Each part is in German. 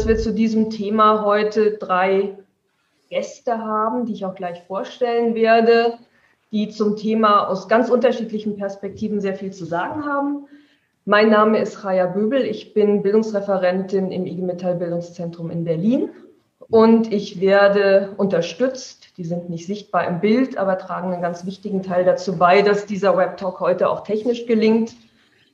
dass wir zu diesem Thema heute drei Gäste haben, die ich auch gleich vorstellen werde, die zum Thema aus ganz unterschiedlichen Perspektiven sehr viel zu sagen haben. Mein Name ist Raya Böbel. Ich bin Bildungsreferentin im IG Metall Bildungszentrum in Berlin und ich werde unterstützt. Die sind nicht sichtbar im Bild, aber tragen einen ganz wichtigen Teil dazu bei, dass dieser Webtalk heute auch technisch gelingt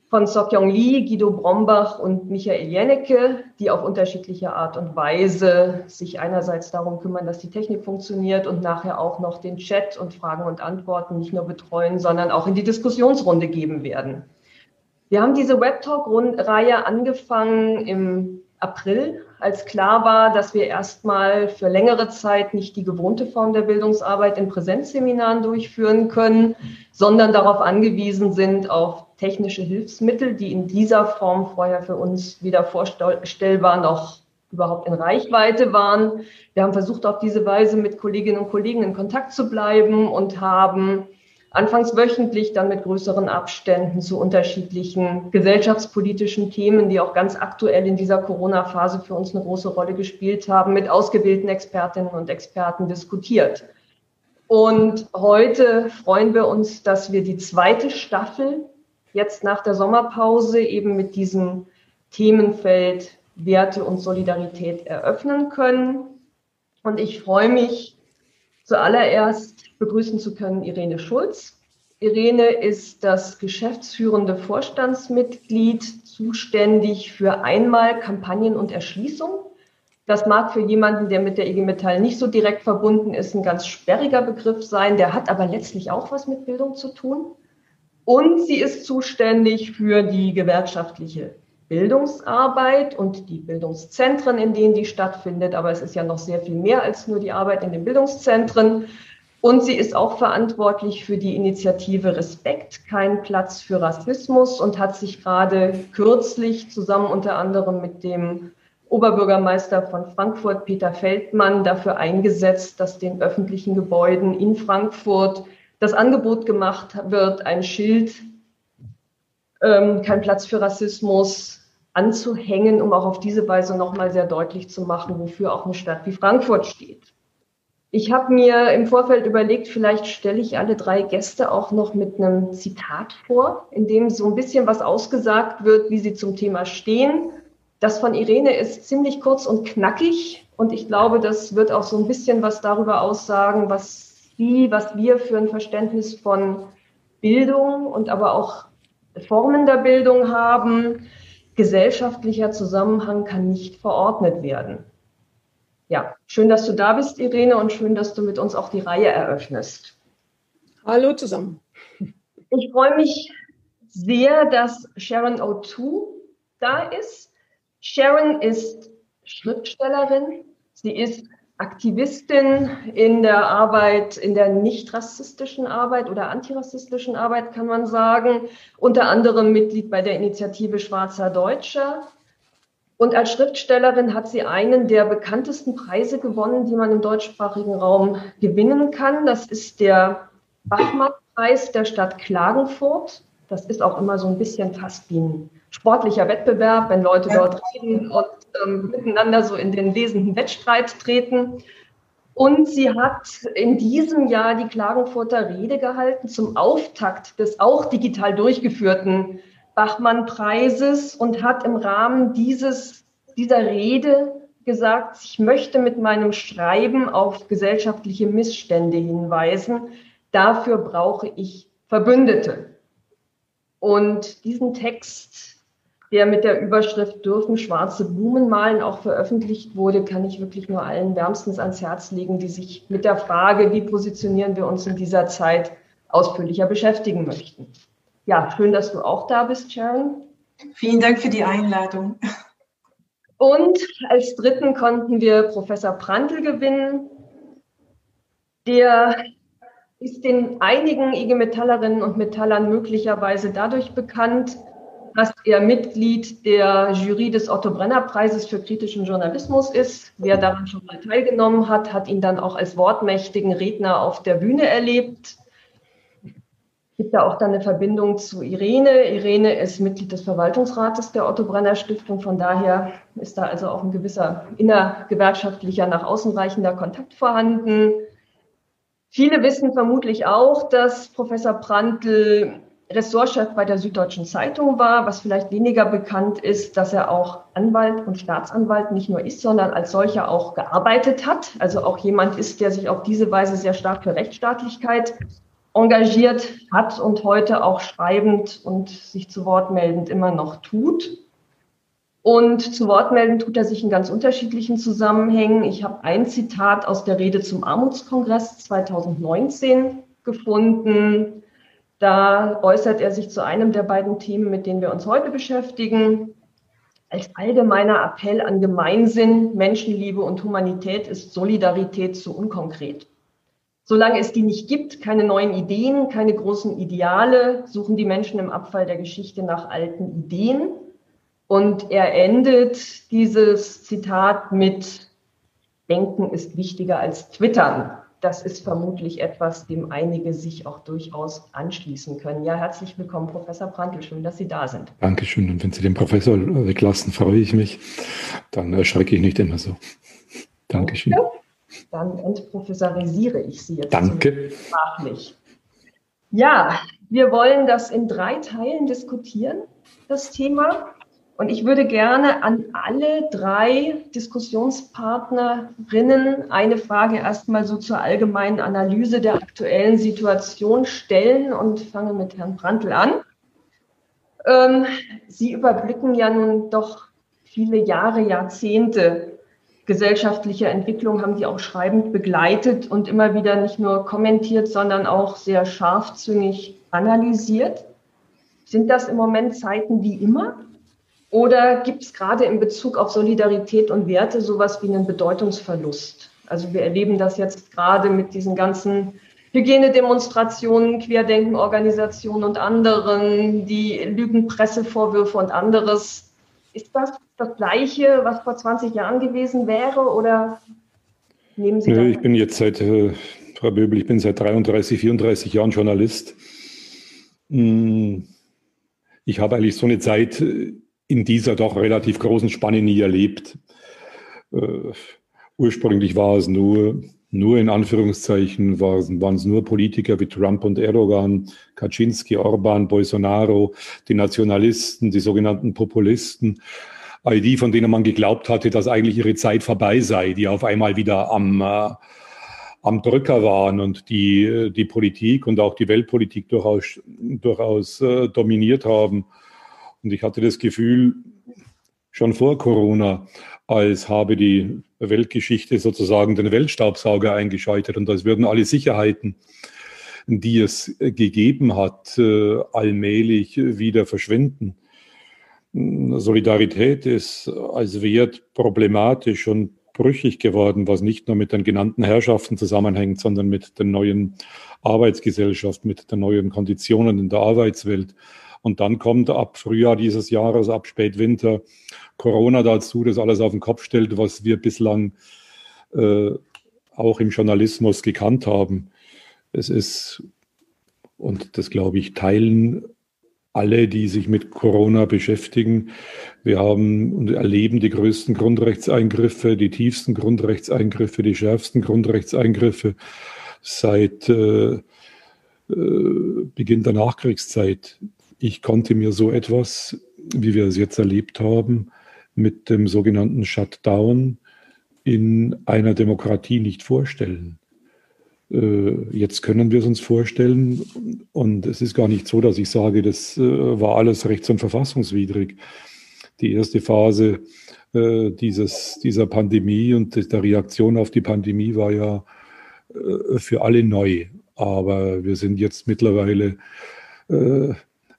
von Sokyong Lee, Guido Brombach und Michael Jennecke, die auf unterschiedliche Art und Weise sich einerseits darum kümmern, dass die Technik funktioniert und nachher auch noch den Chat und Fragen und Antworten nicht nur betreuen, sondern auch in die Diskussionsrunde geben werden. Wir haben diese Webtalk-Reihe angefangen im April, als klar war, dass wir erstmal für längere Zeit nicht die gewohnte Form der Bildungsarbeit in Präsenzseminaren durchführen können, sondern darauf angewiesen sind, auf technische Hilfsmittel, die in dieser Form vorher für uns wieder vorstellbar noch überhaupt in Reichweite waren. Wir haben versucht, auf diese Weise mit Kolleginnen und Kollegen in Kontakt zu bleiben und haben anfangs wöchentlich, dann mit größeren Abständen zu unterschiedlichen gesellschaftspolitischen Themen, die auch ganz aktuell in dieser Corona-Phase für uns eine große Rolle gespielt haben, mit ausgewählten Expertinnen und Experten diskutiert. Und heute freuen wir uns, dass wir die zweite Staffel jetzt nach der Sommerpause eben mit diesem Themenfeld Werte und Solidarität eröffnen können. Und ich freue mich zuallererst begrüßen zu können Irene Schulz. Irene ist das geschäftsführende Vorstandsmitglied zuständig für einmal Kampagnen und Erschließung. Das mag für jemanden, der mit der IG Metall nicht so direkt verbunden ist, ein ganz sperriger Begriff sein. Der hat aber letztlich auch was mit Bildung zu tun. Und sie ist zuständig für die gewerkschaftliche Bildungsarbeit und die Bildungszentren, in denen die stattfindet. Aber es ist ja noch sehr viel mehr als nur die Arbeit in den Bildungszentren. Und sie ist auch verantwortlich für die Initiative Respekt, kein Platz für Rassismus und hat sich gerade kürzlich zusammen unter anderem mit dem Oberbürgermeister von Frankfurt, Peter Feldmann, dafür eingesetzt, dass den öffentlichen Gebäuden in Frankfurt das Angebot gemacht wird, ein Schild, ähm, kein Platz für Rassismus anzuhängen, um auch auf diese Weise nochmal sehr deutlich zu machen, wofür auch eine Stadt wie Frankfurt steht. Ich habe mir im Vorfeld überlegt, vielleicht stelle ich alle drei Gäste auch noch mit einem Zitat vor, in dem so ein bisschen was ausgesagt wird, wie sie zum Thema stehen. Das von Irene ist ziemlich kurz und knackig und ich glaube, das wird auch so ein bisschen was darüber aussagen, was wie, was wir für ein Verständnis von Bildung und aber auch Formen der Bildung haben. Gesellschaftlicher Zusammenhang kann nicht verordnet werden. Ja, schön, dass du da bist, Irene, und schön, dass du mit uns auch die Reihe eröffnest. Hallo zusammen. Ich freue mich sehr, dass Sharon O2 da ist. Sharon ist Schriftstellerin. Sie ist Aktivistin in der Arbeit, in der nicht rassistischen Arbeit oder antirassistischen Arbeit, kann man sagen. Unter anderem Mitglied bei der Initiative Schwarzer Deutscher. Und als Schriftstellerin hat sie einen der bekanntesten Preise gewonnen, die man im deutschsprachigen Raum gewinnen kann. Das ist der Bachmann-Preis der Stadt Klagenfurt. Das ist auch immer so ein bisschen fast wie ein sportlicher Wettbewerb, wenn Leute dort reden und ähm, miteinander so in den lesenden Wettstreit treten. Und sie hat in diesem Jahr die Klagenfurter Rede gehalten zum Auftakt des auch digital durchgeführten Bachmann-Preises und hat im Rahmen dieses, dieser Rede gesagt, ich möchte mit meinem Schreiben auf gesellschaftliche Missstände hinweisen. Dafür brauche ich Verbündete. Und diesen Text der mit der Überschrift Dürfen schwarze Blumen malen auch veröffentlicht wurde, kann ich wirklich nur allen wärmstens ans Herz legen, die sich mit der Frage, wie positionieren wir uns in dieser Zeit, ausführlicher beschäftigen möchten. Ja, schön, dass du auch da bist, Sharon. Vielen Dank für die Einladung. Und als dritten konnten wir Professor Prantl gewinnen. Der ist den einigen IG Metallerinnen und Metallern möglicherweise dadurch bekannt, dass er Mitglied der Jury des Otto Brenner Preises für kritischen Journalismus ist. Wer daran schon mal teilgenommen hat, hat ihn dann auch als wortmächtigen Redner auf der Bühne erlebt. gibt da auch dann eine Verbindung zu Irene. Irene ist Mitglied des Verwaltungsrates der Otto Brenner Stiftung. Von daher ist da also auch ein gewisser innergewerkschaftlicher, nach außen reichender Kontakt vorhanden. Viele wissen vermutlich auch, dass Professor Prantl Ressortchef bei der Süddeutschen Zeitung war. Was vielleicht weniger bekannt ist, dass er auch Anwalt und Staatsanwalt nicht nur ist, sondern als solcher auch gearbeitet hat. Also auch jemand ist, der sich auf diese Weise sehr stark für Rechtsstaatlichkeit engagiert hat und heute auch schreibend und sich zu Wort meldend immer noch tut. Und zu Wort melden tut er sich in ganz unterschiedlichen Zusammenhängen. Ich habe ein Zitat aus der Rede zum Armutskongress 2019 gefunden. Da äußert er sich zu einem der beiden Themen, mit denen wir uns heute beschäftigen. Als allgemeiner Appell an Gemeinsinn, Menschenliebe und Humanität ist Solidarität zu unkonkret. Solange es die nicht gibt, keine neuen Ideen, keine großen Ideale, suchen die Menschen im Abfall der Geschichte nach alten Ideen. Und er endet dieses Zitat mit Denken ist wichtiger als Twittern. Das ist vermutlich etwas, dem einige sich auch durchaus anschließen können. Ja, herzlich willkommen, Professor Prantl. Schön, dass Sie da sind. Dankeschön. Und wenn Sie den Professor weglassen, freue ich mich. Dann erschrecke ich nicht immer so. Dankeschön. Okay. Dann entprofessorisiere ich Sie jetzt. Danke. Sprachlich. Ja, wir wollen das in drei Teilen diskutieren, das Thema. Und ich würde gerne an alle drei Diskussionspartnerinnen eine Frage erstmal so zur allgemeinen Analyse der aktuellen Situation stellen und fange mit Herrn Brandl an. Ähm, Sie überblicken ja nun doch viele Jahre, Jahrzehnte gesellschaftliche Entwicklung haben Sie auch schreibend begleitet und immer wieder nicht nur kommentiert, sondern auch sehr scharfzüngig analysiert. Sind das im Moment Zeiten wie immer? Oder gibt es gerade in Bezug auf Solidarität und Werte sowas wie einen Bedeutungsverlust? Also wir erleben das jetzt gerade mit diesen ganzen Hygienedemonstrationen, Querdenkenorganisationen und anderen, die Lügenpressevorwürfe und anderes. Ist das das Gleiche, was vor 20 Jahren gewesen wäre? Oder nehmen Sie Nö, ich bin jetzt seit, äh, Frau Böbel, ich bin seit 33, 34 Jahren Journalist. Hm, ich habe eigentlich so eine Zeit äh, in dieser doch relativ großen Spanne nie erlebt. Äh, ursprünglich war es nur, nur in Anführungszeichen, waren, waren es nur Politiker wie Trump und Erdogan, Kaczynski, Orban, Bolsonaro, die Nationalisten, die sogenannten Populisten all die, von denen man geglaubt hatte, dass eigentlich ihre Zeit vorbei sei, die auf einmal wieder am, äh, am Drücker waren und die die Politik und auch die Weltpolitik durchaus, durchaus äh, dominiert haben. Und ich hatte das Gefühl, schon vor Corona, als habe die Weltgeschichte sozusagen den Weltstaubsauger eingeschaltet und als würden alle Sicherheiten, die es gegeben hat, äh, allmählich wieder verschwinden. Solidarität ist als Wert problematisch und brüchig geworden, was nicht nur mit den genannten Herrschaften zusammenhängt, sondern mit der neuen Arbeitsgesellschaft, mit den neuen Konditionen in der Arbeitswelt. Und dann kommt ab Frühjahr dieses Jahres, ab Spätwinter Corona dazu, das alles auf den Kopf stellt, was wir bislang äh, auch im Journalismus gekannt haben. Es ist, und das glaube ich, teilen alle, die sich mit Corona beschäftigen. Wir haben und erleben die größten Grundrechtseingriffe, die tiefsten Grundrechtseingriffe, die schärfsten Grundrechtseingriffe seit äh, äh, Beginn der Nachkriegszeit. Ich konnte mir so etwas, wie wir es jetzt erlebt haben, mit dem sogenannten Shutdown in einer Demokratie nicht vorstellen. Äh, jetzt können wir es uns vorstellen. Und es ist gar nicht so, dass ich sage, das äh, war alles rechts- und verfassungswidrig. Die erste Phase äh, dieses, dieser Pandemie und der Reaktion auf die Pandemie war ja für alle neu. Aber wir sind jetzt mittlerweile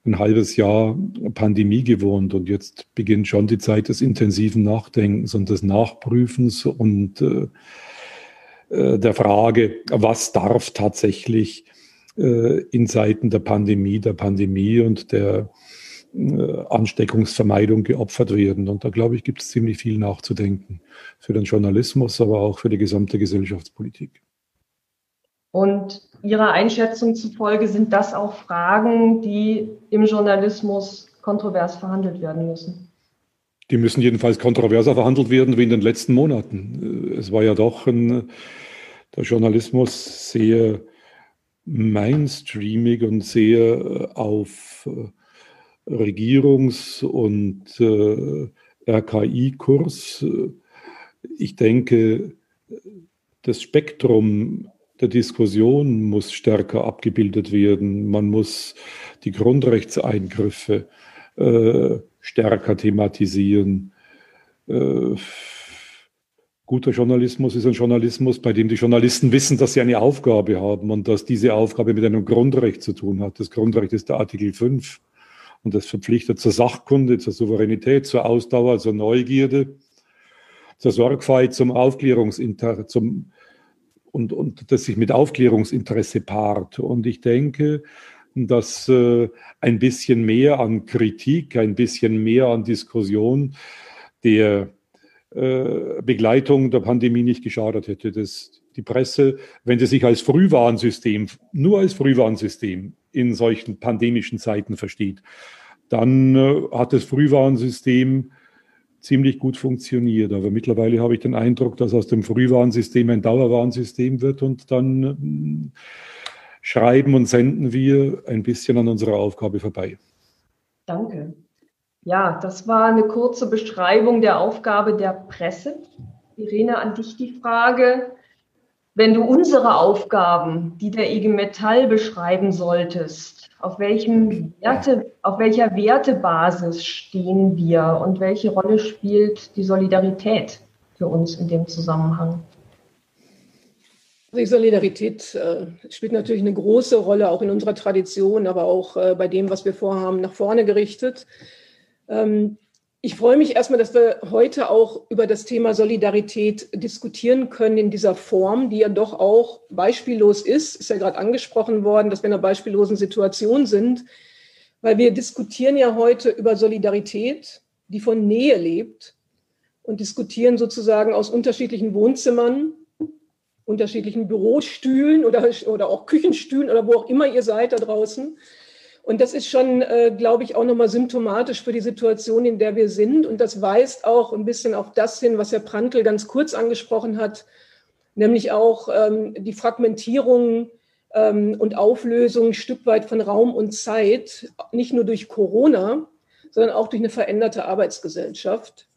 ein halbes Jahr Pandemie gewohnt und jetzt beginnt schon die Zeit des intensiven Nachdenkens und des Nachprüfens und äh, der Frage, was darf tatsächlich äh, in Zeiten der Pandemie, der Pandemie und der äh, Ansteckungsvermeidung geopfert werden. Und da glaube ich, gibt es ziemlich viel nachzudenken für den Journalismus, aber auch für die gesamte Gesellschaftspolitik. Und Ihrer Einschätzung zufolge sind das auch Fragen, die im Journalismus kontrovers verhandelt werden müssen. Die müssen jedenfalls kontroverser verhandelt werden wie in den letzten Monaten. Es war ja doch ein, der Journalismus sehr mainstreamig und sehr auf Regierungs- und äh, RKI-Kurs. Ich denke, das Spektrum der Diskussion muss stärker abgebildet werden. Man muss die Grundrechtseingriffe äh, stärker thematisieren. Äh, guter Journalismus ist ein Journalismus, bei dem die Journalisten wissen, dass sie eine Aufgabe haben und dass diese Aufgabe mit einem Grundrecht zu tun hat. Das Grundrecht ist der Artikel 5 und das verpflichtet zur Sachkunde, zur Souveränität, zur Ausdauer, zur Neugierde, zur Sorgfalt, zum Aufklärungsinteresse, zum und, und das sich mit Aufklärungsinteresse paart. Und ich denke, dass äh, ein bisschen mehr an Kritik, ein bisschen mehr an Diskussion der äh, Begleitung der Pandemie nicht geschadet hätte. Das, die Presse, wenn sie sich als Frühwarnsystem, nur als Frühwarnsystem in solchen pandemischen Zeiten versteht, dann äh, hat das Frühwarnsystem ziemlich gut funktioniert. Aber mittlerweile habe ich den Eindruck, dass aus dem Frühwarnsystem ein Dauerwarnsystem wird und dann hm, schreiben und senden wir ein bisschen an unserer Aufgabe vorbei. Danke. Ja, das war eine kurze Beschreibung der Aufgabe der Presse. Irene, an dich die Frage, wenn du unsere Aufgaben, die der IG Metall beschreiben solltest, auf, welchem Werte, auf welcher Wertebasis stehen wir und welche Rolle spielt die Solidarität für uns in dem Zusammenhang? Die Solidarität äh, spielt natürlich eine große Rolle, auch in unserer Tradition, aber auch äh, bei dem, was wir vorhaben, nach vorne gerichtet. Ähm, ich freue mich erstmal, dass wir heute auch über das Thema Solidarität diskutieren können in dieser Form, die ja doch auch beispiellos ist. Ist ja gerade angesprochen worden, dass wir in einer beispiellosen Situation sind, weil wir diskutieren ja heute über Solidarität, die von Nähe lebt und diskutieren sozusagen aus unterschiedlichen Wohnzimmern, unterschiedlichen Bürostühlen oder, oder auch Küchenstühlen oder wo auch immer ihr seid da draußen und das ist schon, äh, glaube ich, auch nochmal symptomatisch für die Situation, in der wir sind. Und das weist auch ein bisschen auf das hin, was Herr Prantl ganz kurz angesprochen hat, nämlich auch ähm, die Fragmentierung ähm, und Auflösung ein Stück weit von Raum und Zeit, nicht nur durch Corona, sondern auch durch eine veränderte Arbeitsgesellschaft.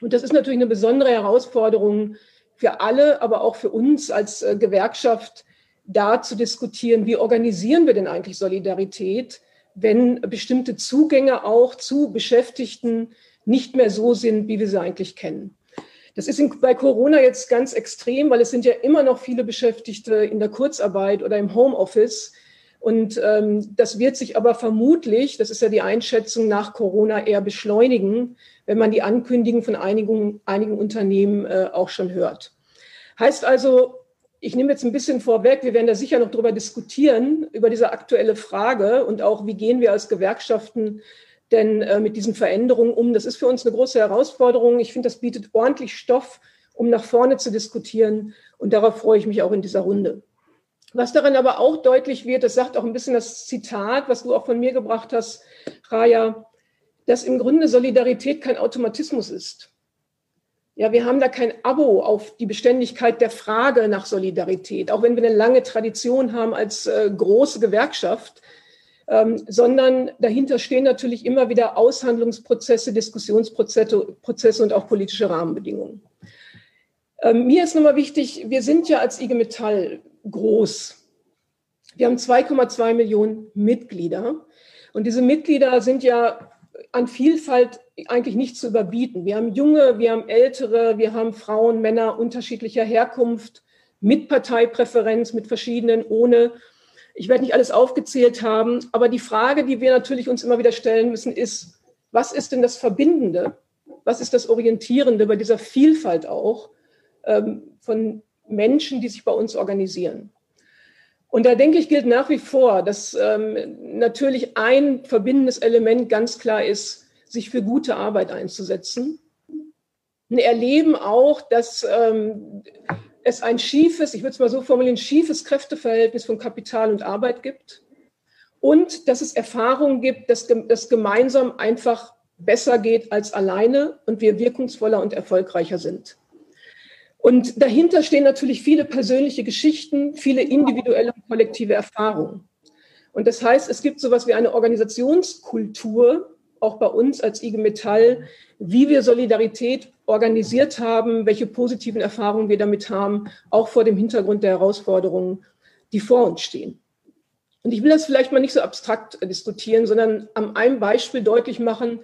Und das ist natürlich eine besondere Herausforderung für alle, aber auch für uns als äh, Gewerkschaft, da zu diskutieren, wie organisieren wir denn eigentlich Solidarität, wenn bestimmte Zugänge auch zu Beschäftigten nicht mehr so sind, wie wir sie eigentlich kennen. Das ist bei Corona jetzt ganz extrem, weil es sind ja immer noch viele Beschäftigte in der Kurzarbeit oder im Homeoffice. Und ähm, das wird sich aber vermutlich, das ist ja die Einschätzung nach Corona, eher beschleunigen, wenn man die Ankündigungen von einigen, einigen Unternehmen äh, auch schon hört. Heißt also, ich nehme jetzt ein bisschen vorweg, wir werden da sicher noch darüber diskutieren, über diese aktuelle Frage und auch, wie gehen wir als Gewerkschaften denn äh, mit diesen Veränderungen um. Das ist für uns eine große Herausforderung. Ich finde, das bietet ordentlich Stoff, um nach vorne zu diskutieren. Und darauf freue ich mich auch in dieser Runde. Was darin aber auch deutlich wird, das sagt auch ein bisschen das Zitat, was du auch von mir gebracht hast, Raja, dass im Grunde Solidarität kein Automatismus ist. Ja, wir haben da kein Abo auf die Beständigkeit der Frage nach Solidarität, auch wenn wir eine lange Tradition haben als äh, große Gewerkschaft, ähm, sondern dahinter stehen natürlich immer wieder Aushandlungsprozesse, Diskussionsprozesse Prozesse und auch politische Rahmenbedingungen. Ähm, mir ist nochmal wichtig, wir sind ja als IG Metall groß. Wir haben 2,2 Millionen Mitglieder. Und diese Mitglieder sind ja an Vielfalt eigentlich nicht zu überbieten. Wir haben junge, wir haben ältere, wir haben Frauen, Männer unterschiedlicher Herkunft, mit Parteipräferenz, mit verschiedenen, ohne. Ich werde nicht alles aufgezählt haben, aber die Frage, die wir natürlich uns immer wieder stellen müssen, ist, was ist denn das Verbindende? Was ist das Orientierende bei dieser Vielfalt auch ähm, von Menschen, die sich bei uns organisieren? Und da denke ich, gilt nach wie vor, dass ähm, natürlich ein verbindendes Element ganz klar ist, sich für gute Arbeit einzusetzen. Und erleben auch, dass ähm, es ein schiefes, ich würde es mal so formulieren, schiefes Kräfteverhältnis von Kapital und Arbeit gibt und dass es Erfahrungen gibt, dass das gemeinsam einfach besser geht als alleine und wir wirkungsvoller und erfolgreicher sind. Und dahinter stehen natürlich viele persönliche Geschichten, viele individuelle und kollektive Erfahrungen. Und das heißt, es gibt sowas wie eine Organisationskultur, auch bei uns als IG Metall, wie wir Solidarität organisiert haben, welche positiven Erfahrungen wir damit haben, auch vor dem Hintergrund der Herausforderungen, die vor uns stehen. Und ich will das vielleicht mal nicht so abstrakt diskutieren, sondern am einem Beispiel deutlich machen,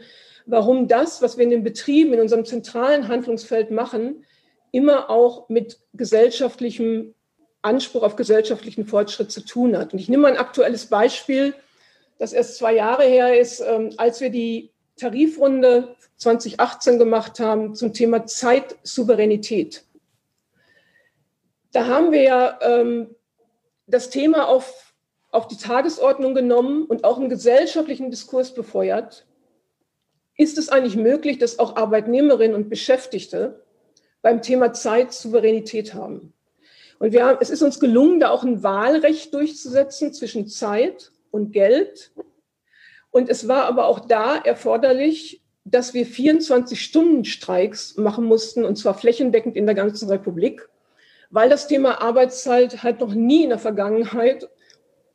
warum das, was wir in den Betrieben, in unserem zentralen Handlungsfeld machen, immer auch mit gesellschaftlichem Anspruch auf gesellschaftlichen Fortschritt zu tun hat. Und ich nehme mal ein aktuelles Beispiel, das erst zwei Jahre her ist, ähm, als wir die Tarifrunde 2018 gemacht haben zum Thema Zeitsouveränität. Da haben wir ja ähm, das Thema auf, auf die Tagesordnung genommen und auch einen gesellschaftlichen Diskurs befeuert. Ist es eigentlich möglich, dass auch Arbeitnehmerinnen und Beschäftigte beim Thema Zeitsouveränität haben? Und wir haben, es ist uns gelungen, da auch ein Wahlrecht durchzusetzen zwischen Zeit und Geld und es war aber auch da erforderlich, dass wir 24-Stunden-Streiks machen mussten, und zwar flächendeckend in der ganzen Republik, weil das Thema Arbeitszeit halt noch nie in der Vergangenheit,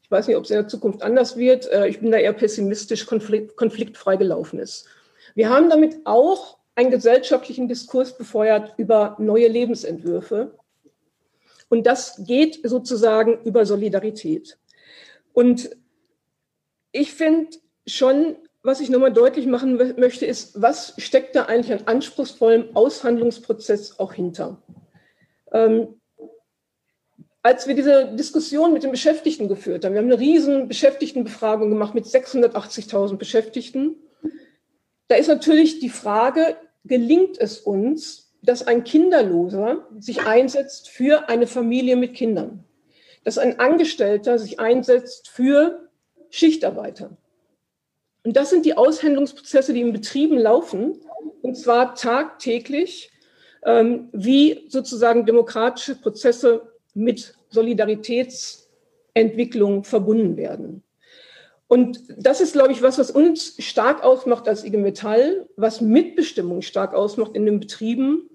ich weiß nicht, ob es in der Zukunft anders wird, äh, ich bin da eher pessimistisch, konflikt, konfliktfrei gelaufen ist. Wir haben damit auch einen gesellschaftlichen Diskurs befeuert über neue Lebensentwürfe. Und das geht sozusagen über Solidarität. Und ich finde, schon, was ich nochmal deutlich machen möchte, ist, was steckt da eigentlich an anspruchsvollem Aushandlungsprozess auch hinter? Ähm, als wir diese Diskussion mit den Beschäftigten geführt haben, wir haben eine riesen Beschäftigtenbefragung gemacht mit 680.000 Beschäftigten, da ist natürlich die Frage, gelingt es uns, dass ein Kinderloser sich einsetzt für eine Familie mit Kindern, dass ein Angestellter sich einsetzt für Schichtarbeiter, und das sind die Aushändelungsprozesse, die in Betrieben laufen, und zwar tagtäglich, ähm, wie sozusagen demokratische Prozesse mit Solidaritätsentwicklung verbunden werden. Und das ist, glaube ich, was, was uns stark ausmacht als IG Metall, was Mitbestimmung stark ausmacht in den Betrieben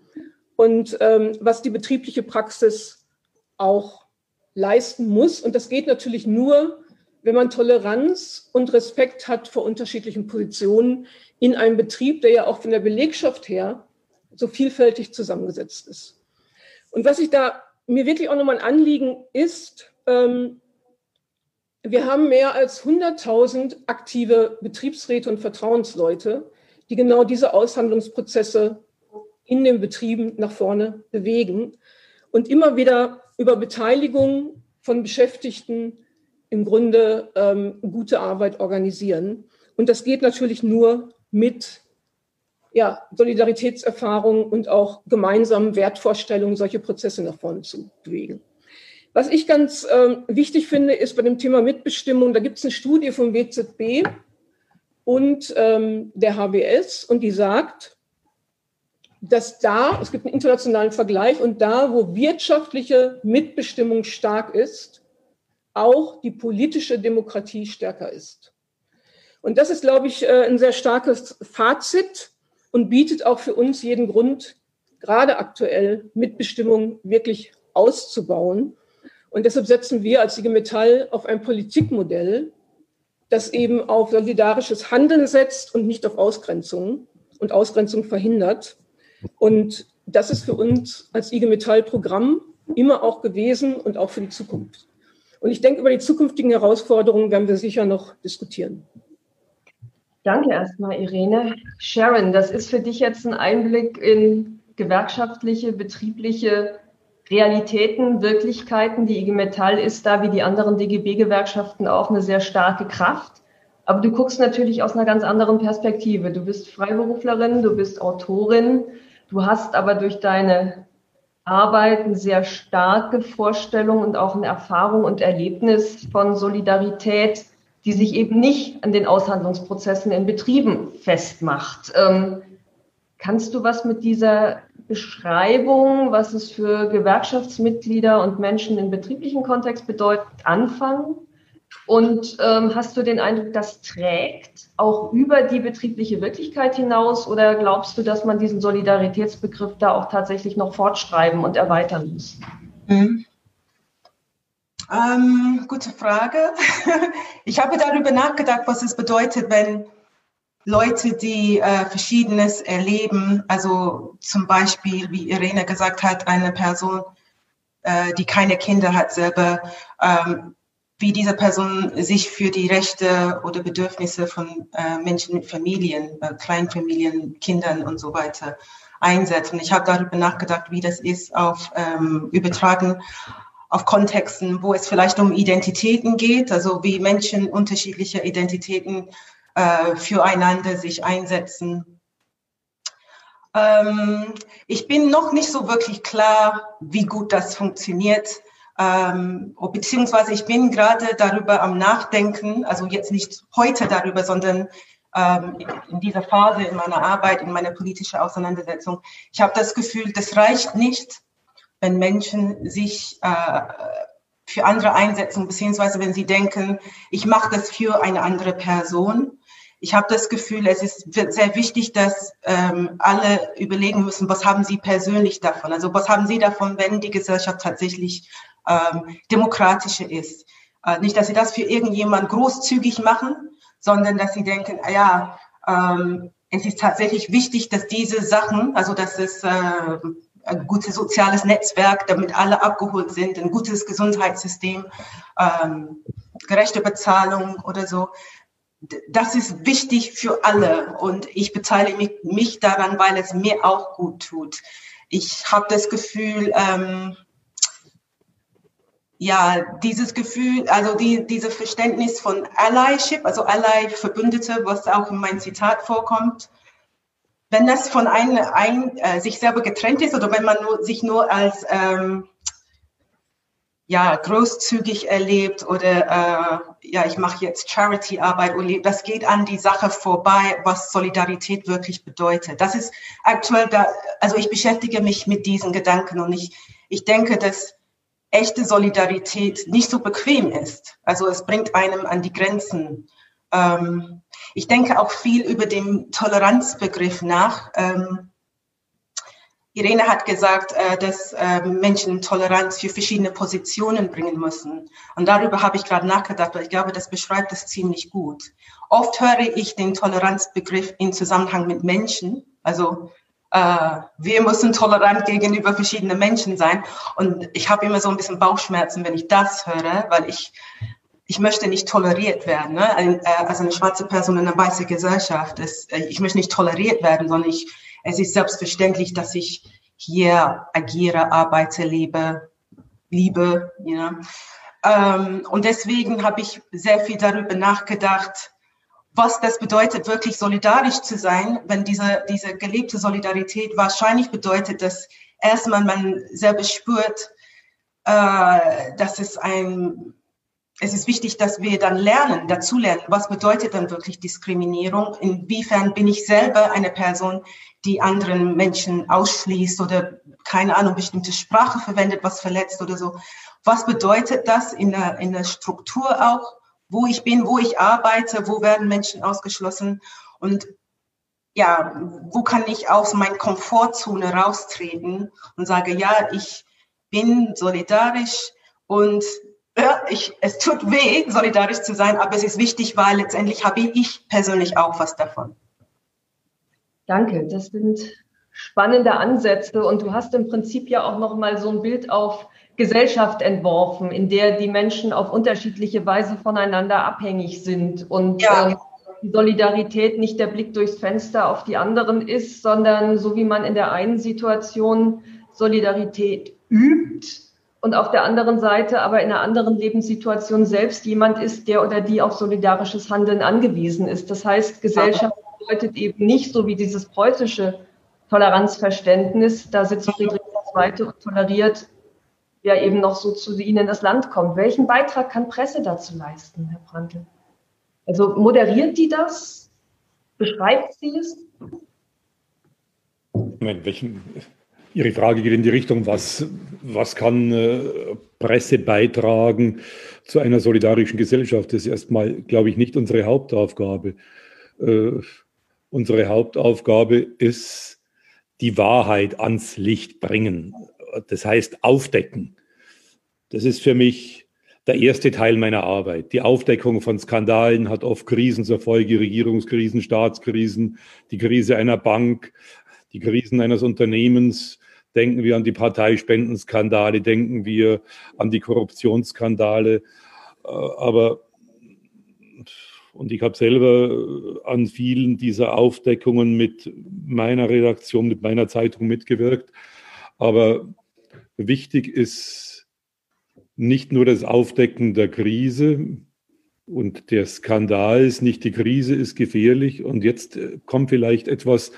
und ähm, was die betriebliche Praxis auch leisten muss. Und das geht natürlich nur, wenn man Toleranz und Respekt hat vor unterschiedlichen Positionen in einem Betrieb, der ja auch von der Belegschaft her so vielfältig zusammengesetzt ist. Und was ich da mir wirklich auch nochmal ein Anliegen ist, ähm, wir haben mehr als 100.000 aktive Betriebsräte und Vertrauensleute, die genau diese Aushandlungsprozesse in den Betrieben nach vorne bewegen und immer wieder über Beteiligung von Beschäftigten im Grunde ähm, gute Arbeit organisieren. Und das geht natürlich nur mit ja, Solidaritätserfahrung und auch gemeinsamen Wertvorstellungen, solche Prozesse nach vorne zu bewegen. Was ich ganz ähm, wichtig finde, ist bei dem Thema Mitbestimmung, da gibt es eine Studie vom WZB und ähm, der HBS und die sagt, dass da, es gibt einen internationalen Vergleich und da, wo wirtschaftliche Mitbestimmung stark ist, auch die politische Demokratie stärker ist. Und das ist, glaube ich, äh, ein sehr starkes Fazit und bietet auch für uns jeden Grund, gerade aktuell Mitbestimmung wirklich auszubauen. Und deshalb setzen wir als IG Metall auf ein Politikmodell, das eben auf solidarisches Handeln setzt und nicht auf Ausgrenzung und Ausgrenzung verhindert. Und das ist für uns als IG Metall Programm immer auch gewesen und auch für die Zukunft. Und ich denke, über die zukünftigen Herausforderungen werden wir sicher noch diskutieren. Danke erstmal, Irene. Sharon, das ist für dich jetzt ein Einblick in gewerkschaftliche, betriebliche Realitäten, Wirklichkeiten. Die IG Metall ist da wie die anderen DGB-Gewerkschaften auch eine sehr starke Kraft. Aber du guckst natürlich aus einer ganz anderen Perspektive. Du bist Freiberuflerin, du bist Autorin, du hast aber durch deine Arbeit eine sehr starke Vorstellung und auch eine Erfahrung und Erlebnis von Solidarität, die sich eben nicht an den Aushandlungsprozessen in Betrieben festmacht. Ähm, kannst du was mit dieser Beschreibung, was es für Gewerkschaftsmitglieder und Menschen im betrieblichen Kontext bedeutet, anfangen? Und ähm, hast du den Eindruck, das trägt auch über die betriebliche Wirklichkeit hinaus oder glaubst du, dass man diesen Solidaritätsbegriff da auch tatsächlich noch fortschreiben und erweitern muss? Mhm. Ähm, gute Frage. Ich habe darüber nachgedacht, was es bedeutet, wenn Leute, die äh, Verschiedenes erleben, also zum Beispiel, wie Irene gesagt hat, eine Person, äh, die keine Kinder hat selber, ähm, wie diese Person sich für die Rechte oder Bedürfnisse von äh, Menschen mit Familien, äh, Kleinfamilien, Kindern und so weiter einsetzt. Und ich habe darüber nachgedacht, wie das ist auf ähm, übertragen auf Kontexten, wo es vielleicht um Identitäten geht, also wie Menschen unterschiedliche Identitäten äh, füreinander sich einsetzen. Ähm, ich bin noch nicht so wirklich klar, wie gut das funktioniert. Ähm, beziehungsweise ich bin gerade darüber am Nachdenken, also jetzt nicht heute darüber, sondern ähm, in dieser Phase in meiner Arbeit, in meiner politischen Auseinandersetzung. Ich habe das Gefühl, das reicht nicht, wenn Menschen sich äh, für andere einsetzen, beziehungsweise wenn sie denken, ich mache das für eine andere Person. Ich habe das Gefühl, es ist sehr wichtig, dass ähm, alle überlegen müssen, was haben sie persönlich davon? Also was haben sie davon, wenn die Gesellschaft tatsächlich ähm, demokratischer ist? Äh, nicht, dass sie das für irgendjemand großzügig machen, sondern dass sie denken, ah ja, ähm, es ist tatsächlich wichtig, dass diese Sachen, also dass es äh, ein gutes soziales Netzwerk, damit alle abgeholt sind, ein gutes Gesundheitssystem, ähm, gerechte Bezahlung oder so. Das ist wichtig für alle und ich beteilige mich, mich daran, weil es mir auch gut tut. Ich habe das Gefühl, ähm, ja, dieses Gefühl, also die, dieses Verständnis von Allyship, also Ally Verbündete, was auch in meinem Zitat vorkommt, wenn das von einem ein, äh, sich selber getrennt ist oder wenn man nur, sich nur als ähm, ja, großzügig erlebt oder äh, ja, ich mache jetzt Charity-Arbeit das geht an die Sache vorbei, was Solidarität wirklich bedeutet. Das ist aktuell da, also ich beschäftige mich mit diesen Gedanken und ich, ich denke, dass echte Solidarität nicht so bequem ist. Also es bringt einem an die Grenzen. Ähm, ich denke auch viel über den Toleranzbegriff nach. Ähm, Irene hat gesagt, äh, dass äh, Menschen Toleranz für verschiedene Positionen bringen müssen. Und darüber habe ich gerade nachgedacht, weil ich glaube, das beschreibt es ziemlich gut. Oft höre ich den Toleranzbegriff in Zusammenhang mit Menschen. Also wir müssen tolerant gegenüber verschiedenen Menschen sein. Und ich habe immer so ein bisschen Bauchschmerzen, wenn ich das höre, weil ich ich möchte nicht toleriert werden. Ne? Äh, als eine schwarze Person in einer weißen Gesellschaft. Es, äh, ich möchte nicht toleriert werden, sondern ich, es ist selbstverständlich, dass ich hier agiere, arbeite, lebe, liebe. You know? ähm, und deswegen habe ich sehr viel darüber nachgedacht, was das bedeutet, wirklich solidarisch zu sein, wenn diese, diese gelebte Solidarität wahrscheinlich bedeutet, dass erstmal man selber spürt, äh, dass es ein es ist wichtig, dass wir dann lernen, dazu lernen, was bedeutet dann wirklich Diskriminierung? Inwiefern bin ich selber eine Person, die anderen Menschen ausschließt oder keine Ahnung, bestimmte Sprache verwendet, was verletzt oder so? Was bedeutet das in der, in der Struktur auch? Wo ich bin, wo ich arbeite, wo werden Menschen ausgeschlossen? Und ja, wo kann ich aus meiner Komfortzone raustreten und sage, ja, ich bin solidarisch und ja, ich, es tut weh, solidarisch zu sein, aber es ist wichtig, weil letztendlich habe ich persönlich auch was davon. Danke, das sind spannende Ansätze und du hast im Prinzip ja auch noch mal so ein Bild auf Gesellschaft entworfen, in der die Menschen auf unterschiedliche Weise voneinander abhängig sind und ja. äh, die Solidarität nicht der Blick durchs Fenster auf die anderen ist, sondern so wie man in der einen Situation Solidarität übt, und auf der anderen Seite aber in einer anderen Lebenssituation selbst jemand ist, der oder die auf solidarisches Handeln angewiesen ist. Das heißt, Gesellschaft bedeutet eben nicht so wie dieses preußische Toleranzverständnis, da sitzt Friedrich II. und toleriert, ja eben noch so zu ihnen in das Land kommt. Welchen Beitrag kann Presse dazu leisten, Herr Brandl? Also moderiert die das? Beschreibt sie es? Moment, welchen, Ihre Frage geht in die Richtung, was, was kann äh, Presse beitragen zu einer solidarischen Gesellschaft? Das ist erstmal, glaube ich, nicht unsere Hauptaufgabe. Äh, unsere Hauptaufgabe ist, die Wahrheit ans Licht bringen. Das heißt, aufdecken. Das ist für mich der erste Teil meiner Arbeit. Die Aufdeckung von Skandalen hat oft Krisen zur Folge, Regierungskrisen, Staatskrisen, die Krise einer Bank, die Krisen eines Unternehmens. Denken wir an die Parteispendenskandale, denken wir an die Korruptionsskandale. Äh, aber, und ich habe selber an vielen dieser Aufdeckungen mit meiner Redaktion, mit meiner Zeitung mitgewirkt. Aber wichtig ist, nicht nur das Aufdecken der Krise und der Skandals, nicht die Krise ist gefährlich. Und jetzt äh, kommt vielleicht etwas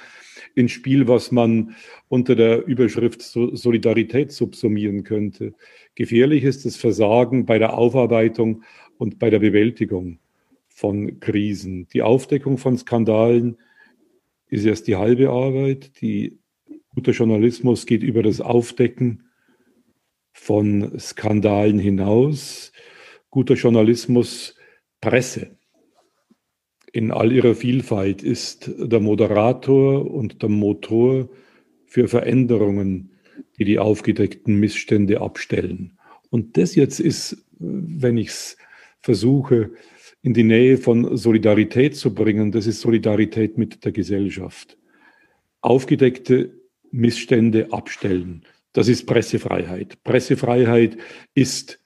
ins Spiel, was man unter der Überschrift Solidarität subsumieren könnte. Gefährlich ist das Versagen bei der Aufarbeitung und bei der Bewältigung von Krisen. Die Aufdeckung von Skandalen ist erst die halbe Arbeit. Die guter Journalismus geht über das Aufdecken von Skandalen hinaus. Guter Journalismus, Presse in all ihrer Vielfalt ist der Moderator und der Motor für Veränderungen, die die aufgedeckten Missstände abstellen. Und das jetzt ist, wenn ich es versuche, in die Nähe von Solidarität zu bringen, das ist Solidarität mit der Gesellschaft. Aufgedeckte Missstände abstellen. Das ist Pressefreiheit. Pressefreiheit ist,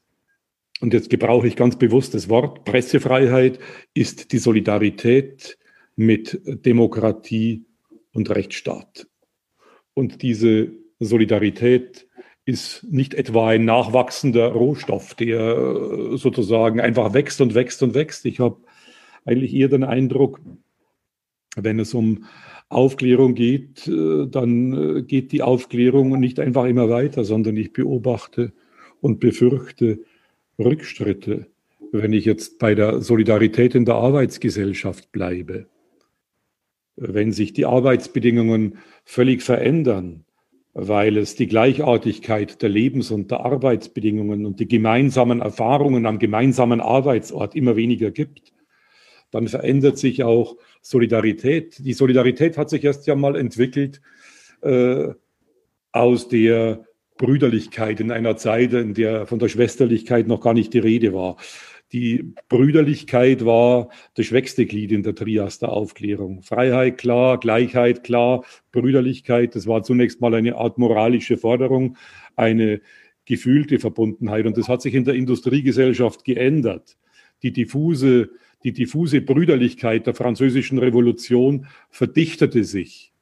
und jetzt gebrauche ich ganz bewusst das Wort, Pressefreiheit ist die Solidarität mit Demokratie und Rechtsstaat. Und diese Solidarität ist nicht etwa ein nachwachsender Rohstoff, der sozusagen einfach wächst und wächst und wächst. Ich habe eigentlich eher den Eindruck, wenn es um Aufklärung geht, äh, dann äh, geht die Aufklärung nicht einfach immer weiter, sondern ich beobachte und befürchte Rückschritte, wenn ich jetzt bei der Solidarität in der Arbeitsgesellschaft bleibe. Wenn sich die Arbeitsbedingungen völlig verändern, weil es die Gleichartigkeit der Lebens- und der Arbeitsbedingungen und die gemeinsamen Erfahrungen am gemeinsamen Arbeitsort immer weniger gibt, dann verändert sich auch Solidarität. Die Solidarität hat sich erst ja mal entwickelt äh, aus der Brüderlichkeit in einer Zeit, in der von der Schwesterlichkeit noch gar nicht die Rede war. Die Brüderlichkeit war das schwächste Glied in der Trias der Aufklärung. Freiheit klar, Gleichheit klar, Brüderlichkeit, das war zunächst mal eine Art moralische Forderung, eine gefühlte Verbundenheit. Und das hat sich in der Industriegesellschaft geändert. Die diffuse die diffuse Brüderlichkeit der französischen Revolution verdichtete sich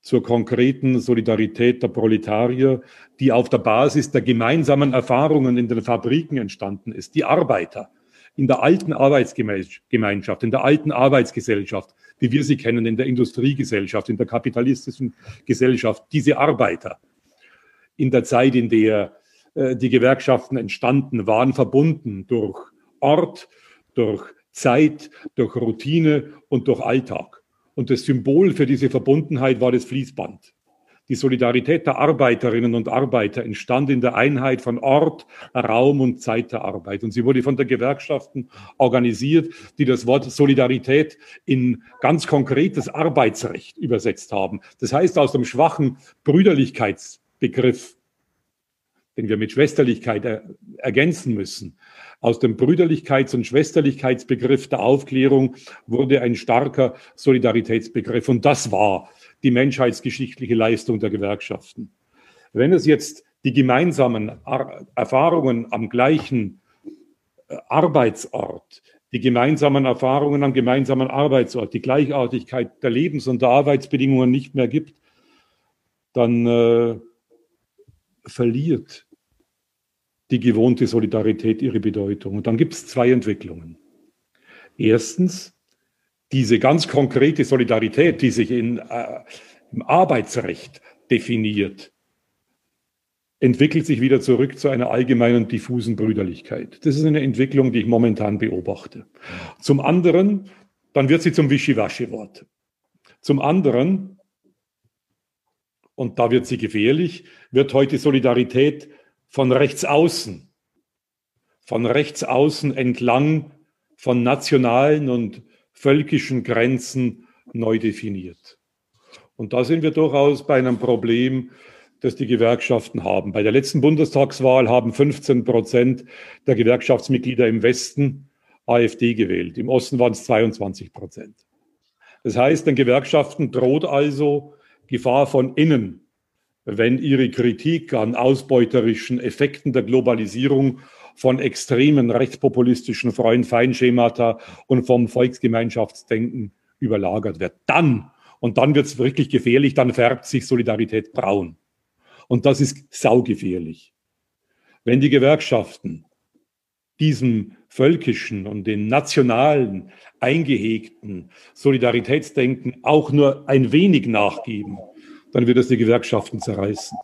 zur konkreten Solidarität der Proletarier, die auf der Basis der gemeinsamen Erfahrungen in den Fabriken entstanden ist. Die Arbeiter in der alten Arbeitsgemeinschaft, in der alten Arbeitsgesellschaft, wie wir sie kennen, in der Industriegesellschaft, in der kapitalistischen Gesellschaft, diese Arbeiter in der Zeit, in der äh, die Gewerkschaften entstanden waren, verbunden durch Ort, durch Zeit, durch Routine und durch Alltag. Und das Symbol für diese Verbundenheit war das Fließband. Die Solidarität der Arbeiterinnen und Arbeiter entstand in der Einheit von Ort, Raum und Zeit der Arbeit. Und sie wurde von der Gewerkschaften organisiert, die das Wort Solidarität in ganz konkretes Arbeitsrecht übersetzt haben. Das heißt, aus dem schwachen Brüderlichkeitsbegriff, den wir mit Schwesterlichkeit ergänzen müssen, aus dem Brüderlichkeits- und Schwesterlichkeitsbegriff der Aufklärung wurde ein starker Solidaritätsbegriff. Und das war die menschheitsgeschichtliche Leistung der Gewerkschaften. Wenn es jetzt die gemeinsamen Erfahrungen am gleichen äh, Arbeitsort, die gemeinsamen Erfahrungen am gemeinsamen Arbeitsort, die Gleichartigkeit der Lebens- und der Arbeitsbedingungen nicht mehr gibt, dann äh, verliert die gewohnte Solidarität ihre Bedeutung. Und dann gibt es zwei Entwicklungen. Erstens, diese ganz konkrete Solidarität, die sich in, äh, im Arbeitsrecht definiert, entwickelt sich wieder zurück zu einer allgemeinen diffusen Brüderlichkeit. Das ist eine Entwicklung, die ich momentan beobachte. Zum anderen, dann wird sie zum Wischiwaschi-Wort. Zum anderen und da wird sie gefährlich, wird heute Solidarität von rechts außen, von rechts außen entlang von nationalen und völkischen Grenzen neu definiert. Und da sind wir durchaus bei einem Problem, das die Gewerkschaften haben. Bei der letzten Bundestagswahl haben 15 Prozent der Gewerkschaftsmitglieder im Westen AfD gewählt. Im Osten waren es 22 Prozent. Das heißt, den Gewerkschaften droht also Gefahr von innen, wenn ihre Kritik an ausbeuterischen Effekten der Globalisierung von extremen rechtspopulistischen Freund-Feind-Schemata und vom Volksgemeinschaftsdenken überlagert wird. Dann, und dann wird es wirklich gefährlich, dann färbt sich Solidarität braun. Und das ist saugefährlich. Wenn die Gewerkschaften diesem völkischen und den nationalen eingehegten Solidaritätsdenken auch nur ein wenig nachgeben, dann wird es die Gewerkschaften zerreißen.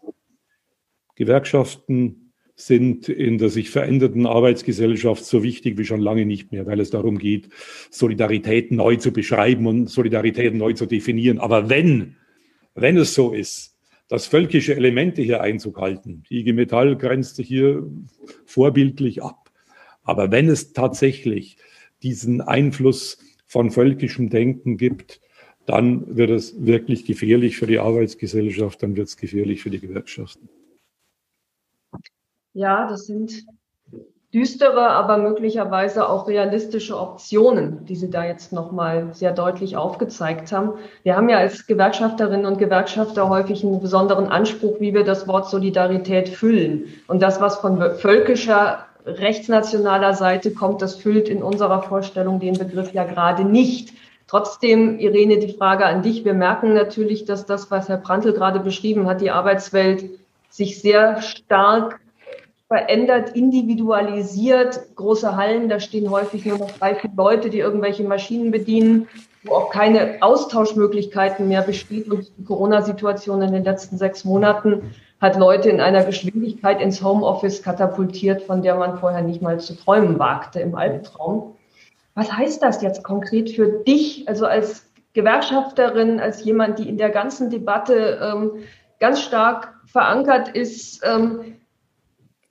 Gewerkschaften sind in der sich verändernden Arbeitsgesellschaft so wichtig wie schon lange nicht mehr, weil es darum geht, Solidarität neu zu beschreiben und Solidarität neu zu definieren. Aber wenn, wenn es so ist, dass völkische Elemente hier Einzug halten, die IG Metall grenzt hier vorbildlich ab. Aber wenn es tatsächlich diesen Einfluss von völkischem Denken gibt, dann wird es wirklich gefährlich für die Arbeitsgesellschaft, dann wird es gefährlich für die Gewerkschaften. Ja, das sind düstere, aber möglicherweise auch realistische Optionen, die Sie da jetzt nochmal sehr deutlich aufgezeigt haben. Wir haben ja als Gewerkschafterinnen und Gewerkschafter häufig einen besonderen Anspruch, wie wir das Wort Solidarität füllen. Und das, was von völkischer rechtsnationaler Seite kommt, das füllt in unserer Vorstellung den Begriff ja gerade nicht. Trotzdem, Irene, die Frage an dich. Wir merken natürlich, dass das, was Herr Prantl gerade beschrieben hat, die Arbeitswelt sich sehr stark verändert, individualisiert. Große Hallen, da stehen häufig nur noch drei, vier Leute, die irgendwelche Maschinen bedienen, wo auch keine Austauschmöglichkeiten mehr bestehen. Und die Corona-Situation in den letzten sechs Monaten hat Leute in einer Geschwindigkeit ins Homeoffice katapultiert, von der man vorher nicht mal zu träumen wagte im Albtraum. Was heißt das jetzt konkret für dich, also als Gewerkschafterin, als jemand, die in der ganzen Debatte ähm, ganz stark verankert ist? Ähm,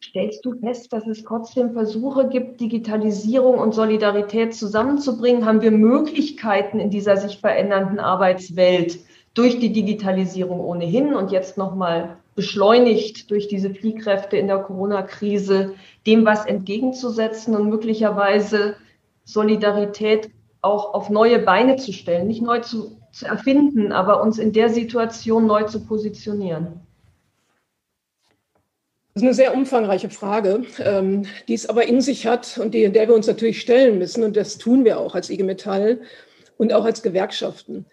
stellst du fest, dass es trotzdem Versuche gibt, Digitalisierung und Solidarität zusammenzubringen? Haben wir Möglichkeiten in dieser sich verändernden Arbeitswelt durch die Digitalisierung ohnehin und jetzt nochmal beschleunigt durch diese Fliehkräfte in der Corona-Krise, dem was entgegenzusetzen und möglicherweise Solidarität auch auf neue Beine zu stellen, nicht neu zu, zu erfinden, aber uns in der Situation neu zu positionieren? Das ist eine sehr umfangreiche Frage, ähm, die es aber in sich hat und die, der wir uns natürlich stellen müssen. Und das tun wir auch als IG Metall und auch als Gewerkschaften.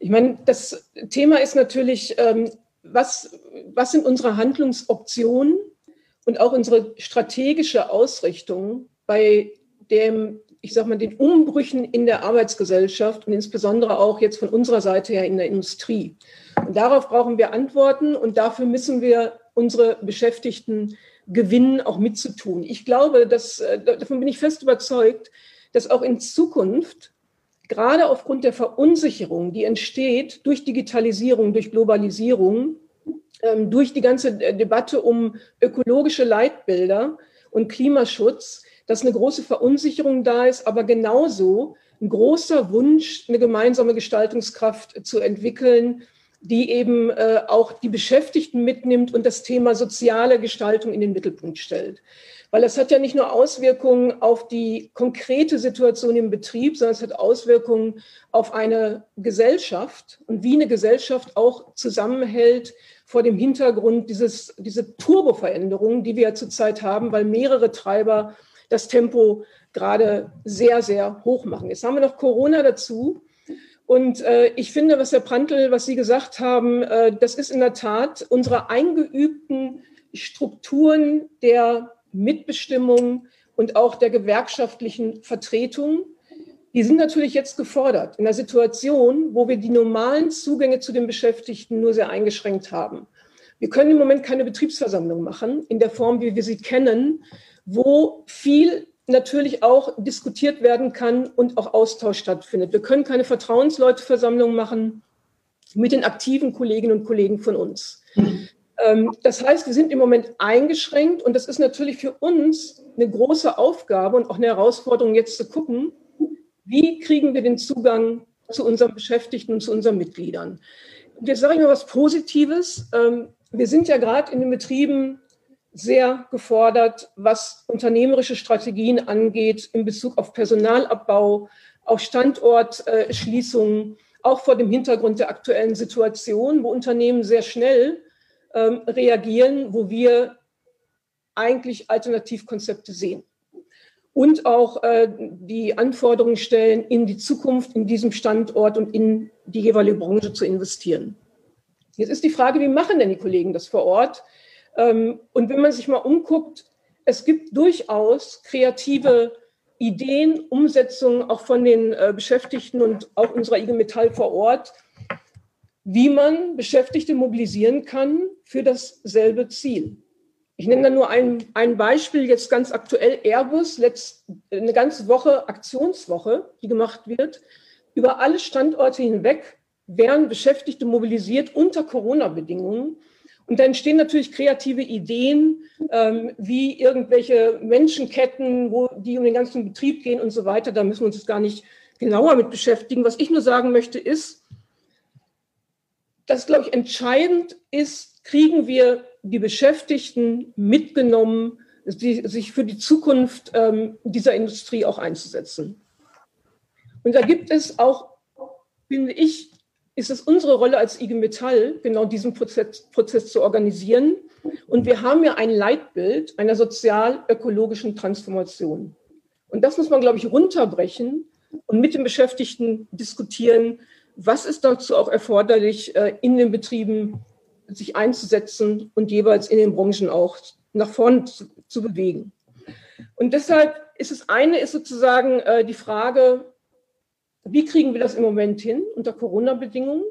Ich meine, das Thema ist natürlich, ähm, was, was sind unsere Handlungsoptionen und auch unsere strategische Ausrichtung bei dem, ich sage mal, den Umbrüchen in der Arbeitsgesellschaft und insbesondere auch jetzt von unserer Seite her in der Industrie. Und darauf brauchen wir Antworten und dafür müssen wir unsere Beschäftigten gewinnen, auch mitzutun. Ich glaube, dass, äh, davon bin ich fest überzeugt, dass auch in Zukunft gerade aufgrund der Verunsicherung, die entsteht durch Digitalisierung, durch Globalisierung, ähm, durch die ganze äh, Debatte um ökologische Leitbilder und Klimaschutz, dass eine große Verunsicherung da ist, aber genauso ein großer Wunsch, eine gemeinsame Gestaltungskraft zu entwickeln, die eben äh, auch die Beschäftigten mitnimmt und das Thema soziale Gestaltung in den Mittelpunkt stellt. Weil es hat ja nicht nur Auswirkungen auf die konkrete Situation im Betrieb, sondern es hat Auswirkungen auf eine Gesellschaft und wie eine Gesellschaft auch zusammenhält vor dem Hintergrund dieses, diese Turboveränderungen, die wir ja zurzeit haben, weil mehrere Treiber das Tempo gerade sehr, sehr hoch machen. Jetzt haben wir noch Corona dazu. Und äh, ich finde, was Herr Prantl, was Sie gesagt haben, äh, das ist in der Tat unsere eingeübten Strukturen der Mitbestimmung und auch der gewerkschaftlichen Vertretung. Die sind natürlich jetzt gefordert in einer Situation, wo wir die normalen Zugänge zu den Beschäftigten nur sehr eingeschränkt haben. Wir können im Moment keine Betriebsversammlung machen in der Form, wie wir sie kennen, wo viel natürlich auch diskutiert werden kann und auch Austausch stattfindet. Wir können keine Vertrauensleuteversammlung machen, mit den aktiven Kolleginnen und Kollegen von uns. Ähm, das heißt, wir sind im Moment eingeschränkt und das ist natürlich für uns eine große Aufgabe und auch eine Herausforderung, jetzt zu gucken, wie kriegen wir den Zugang zu unseren Beschäftigten und zu unseren Mitgliedern. Jetzt sage ich mal was Positives. Ähm, wir sind ja gerade in den Betrieben sehr gefordert, was unternehmerische Strategien angeht in Bezug auf Personalabbau, auf Standortschließungen, auch vor dem Hintergrund der aktuellen Situation, wo Unternehmen sehr schnell ähm, reagieren, wo wir eigentlich Alternativkonzepte sehen. Und auch äh, die Anforderungen stellen, in die Zukunft, in diesem Standort und in die jeweilige Branche zu investieren. Jetzt ist die Frage, wie machen denn die Kollegen das vor Ort? Ähm, und wenn man sich mal umguckt, es gibt durchaus kreative Ideen, Umsetzungen auch von den äh, Beschäftigten und auch unserer IG Metall vor Ort, wie man Beschäftigte mobilisieren kann für dasselbe Ziel. Ich nenne da nur ein, ein Beispiel, jetzt ganz aktuell Airbus, letzt, eine ganze Woche, Aktionswoche, die gemacht wird. Über alle Standorte hinweg werden Beschäftigte mobilisiert unter Corona-Bedingungen. Und da entstehen natürlich kreative Ideen, ähm, wie irgendwelche Menschenketten, wo die um den ganzen Betrieb gehen und so weiter. Da müssen wir uns jetzt gar nicht genauer mit beschäftigen. Was ich nur sagen möchte, ist, dass, glaube ich, entscheidend ist, kriegen wir die Beschäftigten mitgenommen, die, sich für die Zukunft ähm, dieser Industrie auch einzusetzen. Und da gibt es auch, finde ich, ist es unsere Rolle als IG Metall, genau diesen Prozess, Prozess zu organisieren. Und wir haben ja ein Leitbild einer sozial-ökologischen Transformation. Und das muss man, glaube ich, runterbrechen und mit den Beschäftigten diskutieren, was ist dazu auch erforderlich, äh, in den Betrieben sich einzusetzen und jeweils in den Branchen auch nach vorne zu, zu bewegen. Und deshalb ist es eine, ist sozusagen äh, die Frage, wie kriegen wir das im Moment hin unter Corona-Bedingungen?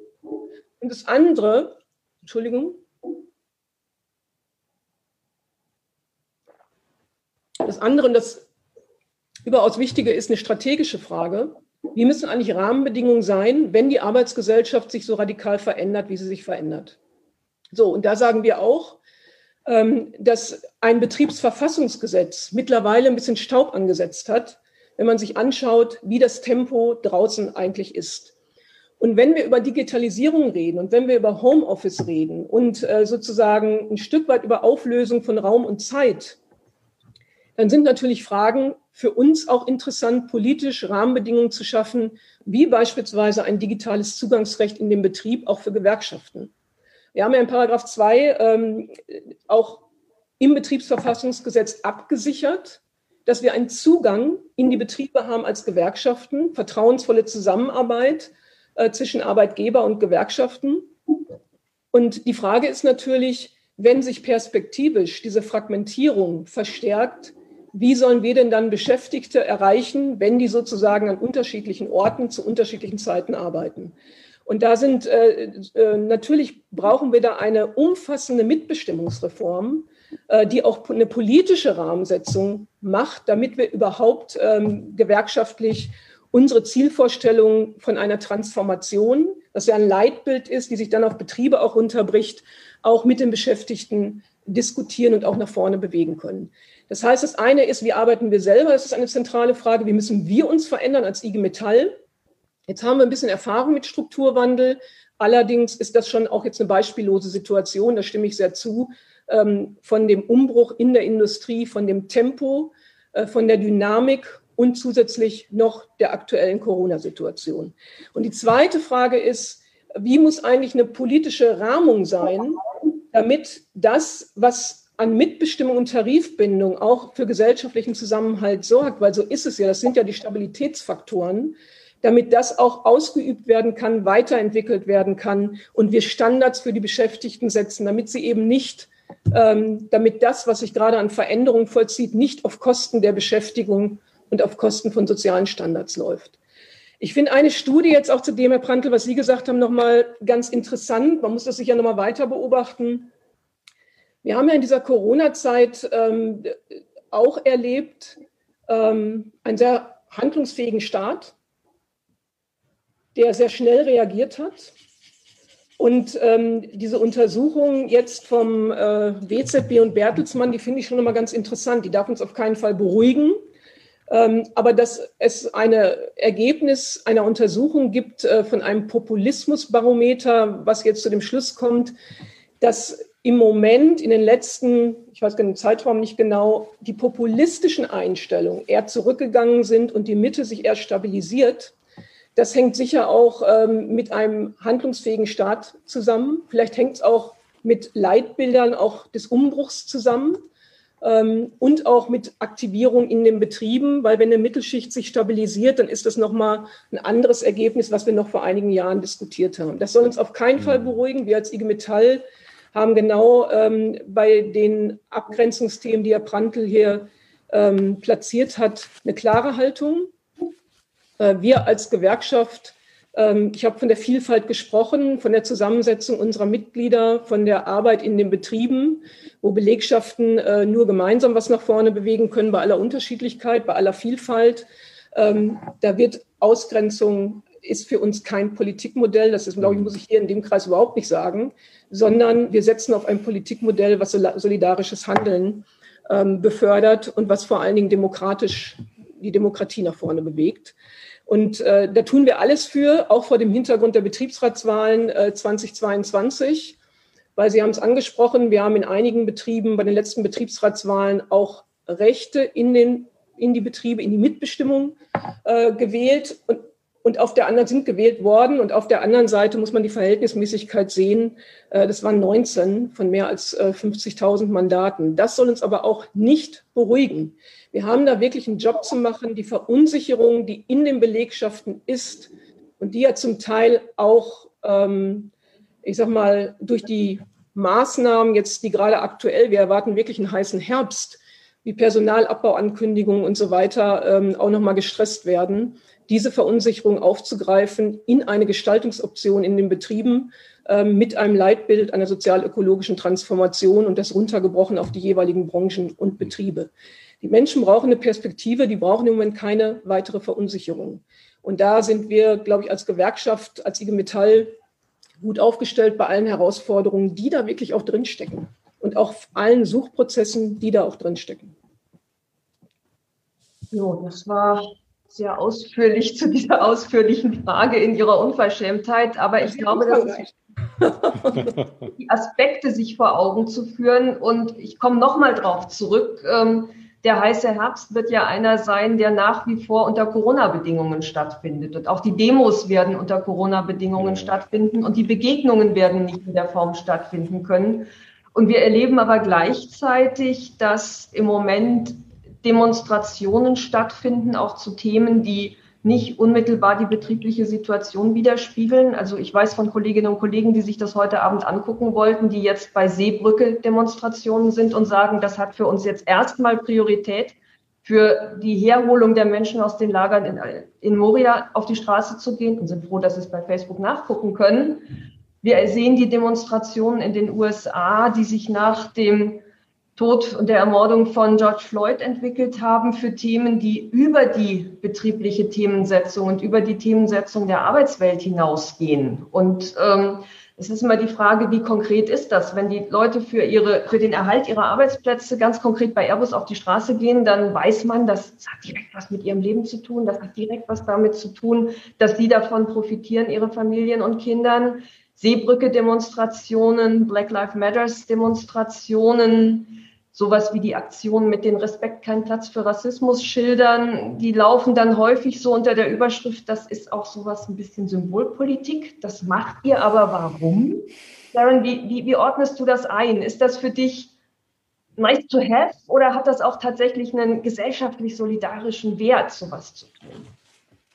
Und das andere, Entschuldigung, das andere, und das überaus Wichtige, ist eine strategische Frage. Wie müssen eigentlich Rahmenbedingungen sein, wenn die Arbeitsgesellschaft sich so radikal verändert, wie sie sich verändert? So, und da sagen wir auch, ähm, dass ein Betriebsverfassungsgesetz mittlerweile ein bisschen Staub angesetzt hat, wenn man sich anschaut, wie das Tempo draußen eigentlich ist. Und wenn wir über Digitalisierung reden und wenn wir über Homeoffice reden und äh, sozusagen ein Stück weit über Auflösung von Raum und Zeit, dann sind natürlich Fragen für uns auch interessant, politisch Rahmenbedingungen zu schaffen, wie beispielsweise ein digitales Zugangsrecht in den Betrieb auch für Gewerkschaften. Wir haben ja in Paragraph 2 ähm, auch im Betriebsverfassungsgesetz abgesichert, dass wir einen Zugang in die Betriebe haben als Gewerkschaften, vertrauensvolle Zusammenarbeit äh, zwischen Arbeitgeber und Gewerkschaften. Und die Frage ist natürlich, wenn sich perspektivisch diese Fragmentierung verstärkt, wie sollen wir denn dann Beschäftigte erreichen, wenn die sozusagen an unterschiedlichen Orten zu unterschiedlichen Zeiten arbeiten? Und da sind äh, äh, natürlich brauchen wir da eine umfassende Mitbestimmungsreform, die auch eine politische Rahmensetzung macht, damit wir überhaupt ähm, gewerkschaftlich unsere Zielvorstellung von einer Transformation, das ja ein Leitbild ist, die sich dann auf Betriebe auch runterbricht, auch mit den Beschäftigten diskutieren und auch nach vorne bewegen können. Das heißt, das eine ist, wie arbeiten wir selber? Das ist eine zentrale Frage. Wie müssen wir uns verändern als IG Metall? Jetzt haben wir ein bisschen Erfahrung mit Strukturwandel. Allerdings ist das schon auch jetzt eine beispiellose Situation, da stimme ich sehr zu, ähm, von dem Umbruch in der Industrie, von dem Tempo, äh, von der Dynamik und zusätzlich noch der aktuellen Corona-Situation. Und die zweite Frage ist, wie muss eigentlich eine politische Rahmung sein, damit das, was an Mitbestimmung und Tarifbindung auch für gesellschaftlichen Zusammenhalt sorgt, weil so ist es ja, das sind ja die Stabilitätsfaktoren, damit das auch ausgeübt werden kann, weiterentwickelt werden kann und wir Standards für die Beschäftigten setzen, damit sie eben nicht, damit das, was sich gerade an Veränderungen vollzieht, nicht auf Kosten der Beschäftigung und auf Kosten von sozialen Standards läuft. Ich finde eine Studie jetzt auch zu dem, Herr Prantl, was Sie gesagt haben, nochmal ganz interessant. Man muss das sicher nochmal weiter beobachten. Wir haben ja in dieser Corona-Zeit ähm, auch erlebt, ähm, einen sehr handlungsfähigen Staat, der sehr schnell reagiert hat. Und ähm, diese Untersuchung jetzt vom äh, WZB und Bertelsmann, die finde ich schon immer ganz interessant. Die darf uns auf keinen Fall beruhigen. Ähm, aber dass es ein Ergebnis einer Untersuchung gibt äh, von einem Populismusbarometer, was jetzt zu dem Schluss kommt, dass im Moment in den letzten, ich weiß den Zeitraum nicht genau, die populistischen Einstellungen eher zurückgegangen sind und die Mitte sich eher stabilisiert. Das hängt sicher auch ähm, mit einem handlungsfähigen Staat zusammen. Vielleicht hängt es auch mit Leitbildern auch des Umbruchs zusammen ähm, und auch mit Aktivierung in den Betrieben, weil wenn eine Mittelschicht sich stabilisiert, dann ist das nochmal ein anderes Ergebnis, was wir noch vor einigen Jahren diskutiert haben. Das soll uns auf keinen Fall mhm. beruhigen. Wir als IG Metall haben genau ähm, bei den Abgrenzungsthemen, die Herr Prantl hier ähm, platziert hat, eine klare Haltung. Äh, wir als Gewerkschaft ähm, ich habe von der Vielfalt gesprochen, von der Zusammensetzung unserer Mitglieder, von der Arbeit in den Betrieben, wo Belegschaften äh, nur gemeinsam was nach vorne bewegen können, bei aller Unterschiedlichkeit, bei aller Vielfalt. Ähm, da wird Ausgrenzung ist für uns kein Politikmodell, das ist, glaube ich, muss ich hier in dem Kreis überhaupt nicht sagen, sondern wir setzen auf ein Politikmodell, was solidarisches Handeln ähm, befördert und was vor allen Dingen demokratisch die Demokratie nach vorne bewegt. Und äh, da tun wir alles für, auch vor dem Hintergrund der Betriebsratswahlen äh, 2022, weil Sie haben es angesprochen, wir haben in einigen Betrieben bei den letzten Betriebsratswahlen auch Rechte in, den, in die Betriebe, in die Mitbestimmung äh, gewählt und, und auf der anderen sind gewählt worden. Und auf der anderen Seite muss man die Verhältnismäßigkeit sehen. Äh, das waren 19 von mehr als äh, 50.000 Mandaten. Das soll uns aber auch nicht beruhigen. Wir haben da wirklich einen Job zu machen. Die Verunsicherung, die in den Belegschaften ist und die ja zum Teil auch, ähm, ich sag mal, durch die Maßnahmen jetzt, die gerade aktuell, wir erwarten wirklich einen heißen Herbst, wie Personalabbauankündigungen und so weiter ähm, auch nochmal gestresst werden, diese Verunsicherung aufzugreifen in eine Gestaltungsoption in den Betrieben ähm, mit einem Leitbild einer sozial-ökologischen Transformation und das runtergebrochen auf die jeweiligen Branchen und Betriebe. Die Menschen brauchen eine Perspektive, die brauchen im Moment keine weitere Verunsicherung. Und da sind wir, glaube ich, als Gewerkschaft, als IG Metall gut aufgestellt bei allen Herausforderungen, die da wirklich auch drinstecken. Und auch allen Suchprozessen, die da auch drinstecken. So, das war sehr ausführlich zu dieser ausführlichen Frage in Ihrer Unverschämtheit. Aber ich glaube, das ist die Aspekte sich vor Augen zu führen. Und ich komme nochmal drauf zurück. Ähm, der heiße Herbst wird ja einer sein, der nach wie vor unter Corona-Bedingungen stattfindet. Und auch die Demos werden unter Corona-Bedingungen stattfinden und die Begegnungen werden nicht in der Form stattfinden können. Und wir erleben aber gleichzeitig, dass im Moment Demonstrationen stattfinden, auch zu Themen, die nicht unmittelbar die betriebliche Situation widerspiegeln. Also ich weiß von Kolleginnen und Kollegen, die sich das heute Abend angucken wollten, die jetzt bei Seebrücke Demonstrationen sind und sagen, das hat für uns jetzt erstmal Priorität für die Herholung der Menschen aus den Lagern in, in Moria auf die Straße zu gehen und sind froh, dass sie es bei Facebook nachgucken können. Wir sehen die Demonstrationen in den USA, die sich nach dem Tod und der Ermordung von George Floyd entwickelt haben für Themen, die über die betriebliche Themensetzung und über die Themensetzung der Arbeitswelt hinausgehen. Und ähm, es ist immer die Frage, wie konkret ist das? Wenn die Leute für, ihre, für den Erhalt ihrer Arbeitsplätze ganz konkret bei Airbus auf die Straße gehen, dann weiß man, das hat direkt was mit ihrem Leben zu tun, das hat direkt was damit zu tun, dass sie davon profitieren, ihre Familien und Kindern. Seebrücke-Demonstrationen, Black Lives Matters-Demonstrationen, sowas wie die Aktion mit den Respekt kein Platz für Rassismus schildern, die laufen dann häufig so unter der Überschrift, das ist auch sowas ein bisschen Symbolpolitik. Das macht ihr aber warum? Darren, wie, wie, wie ordnest du das ein? Ist das für dich nice to have oder hat das auch tatsächlich einen gesellschaftlich solidarischen Wert, sowas zu tun?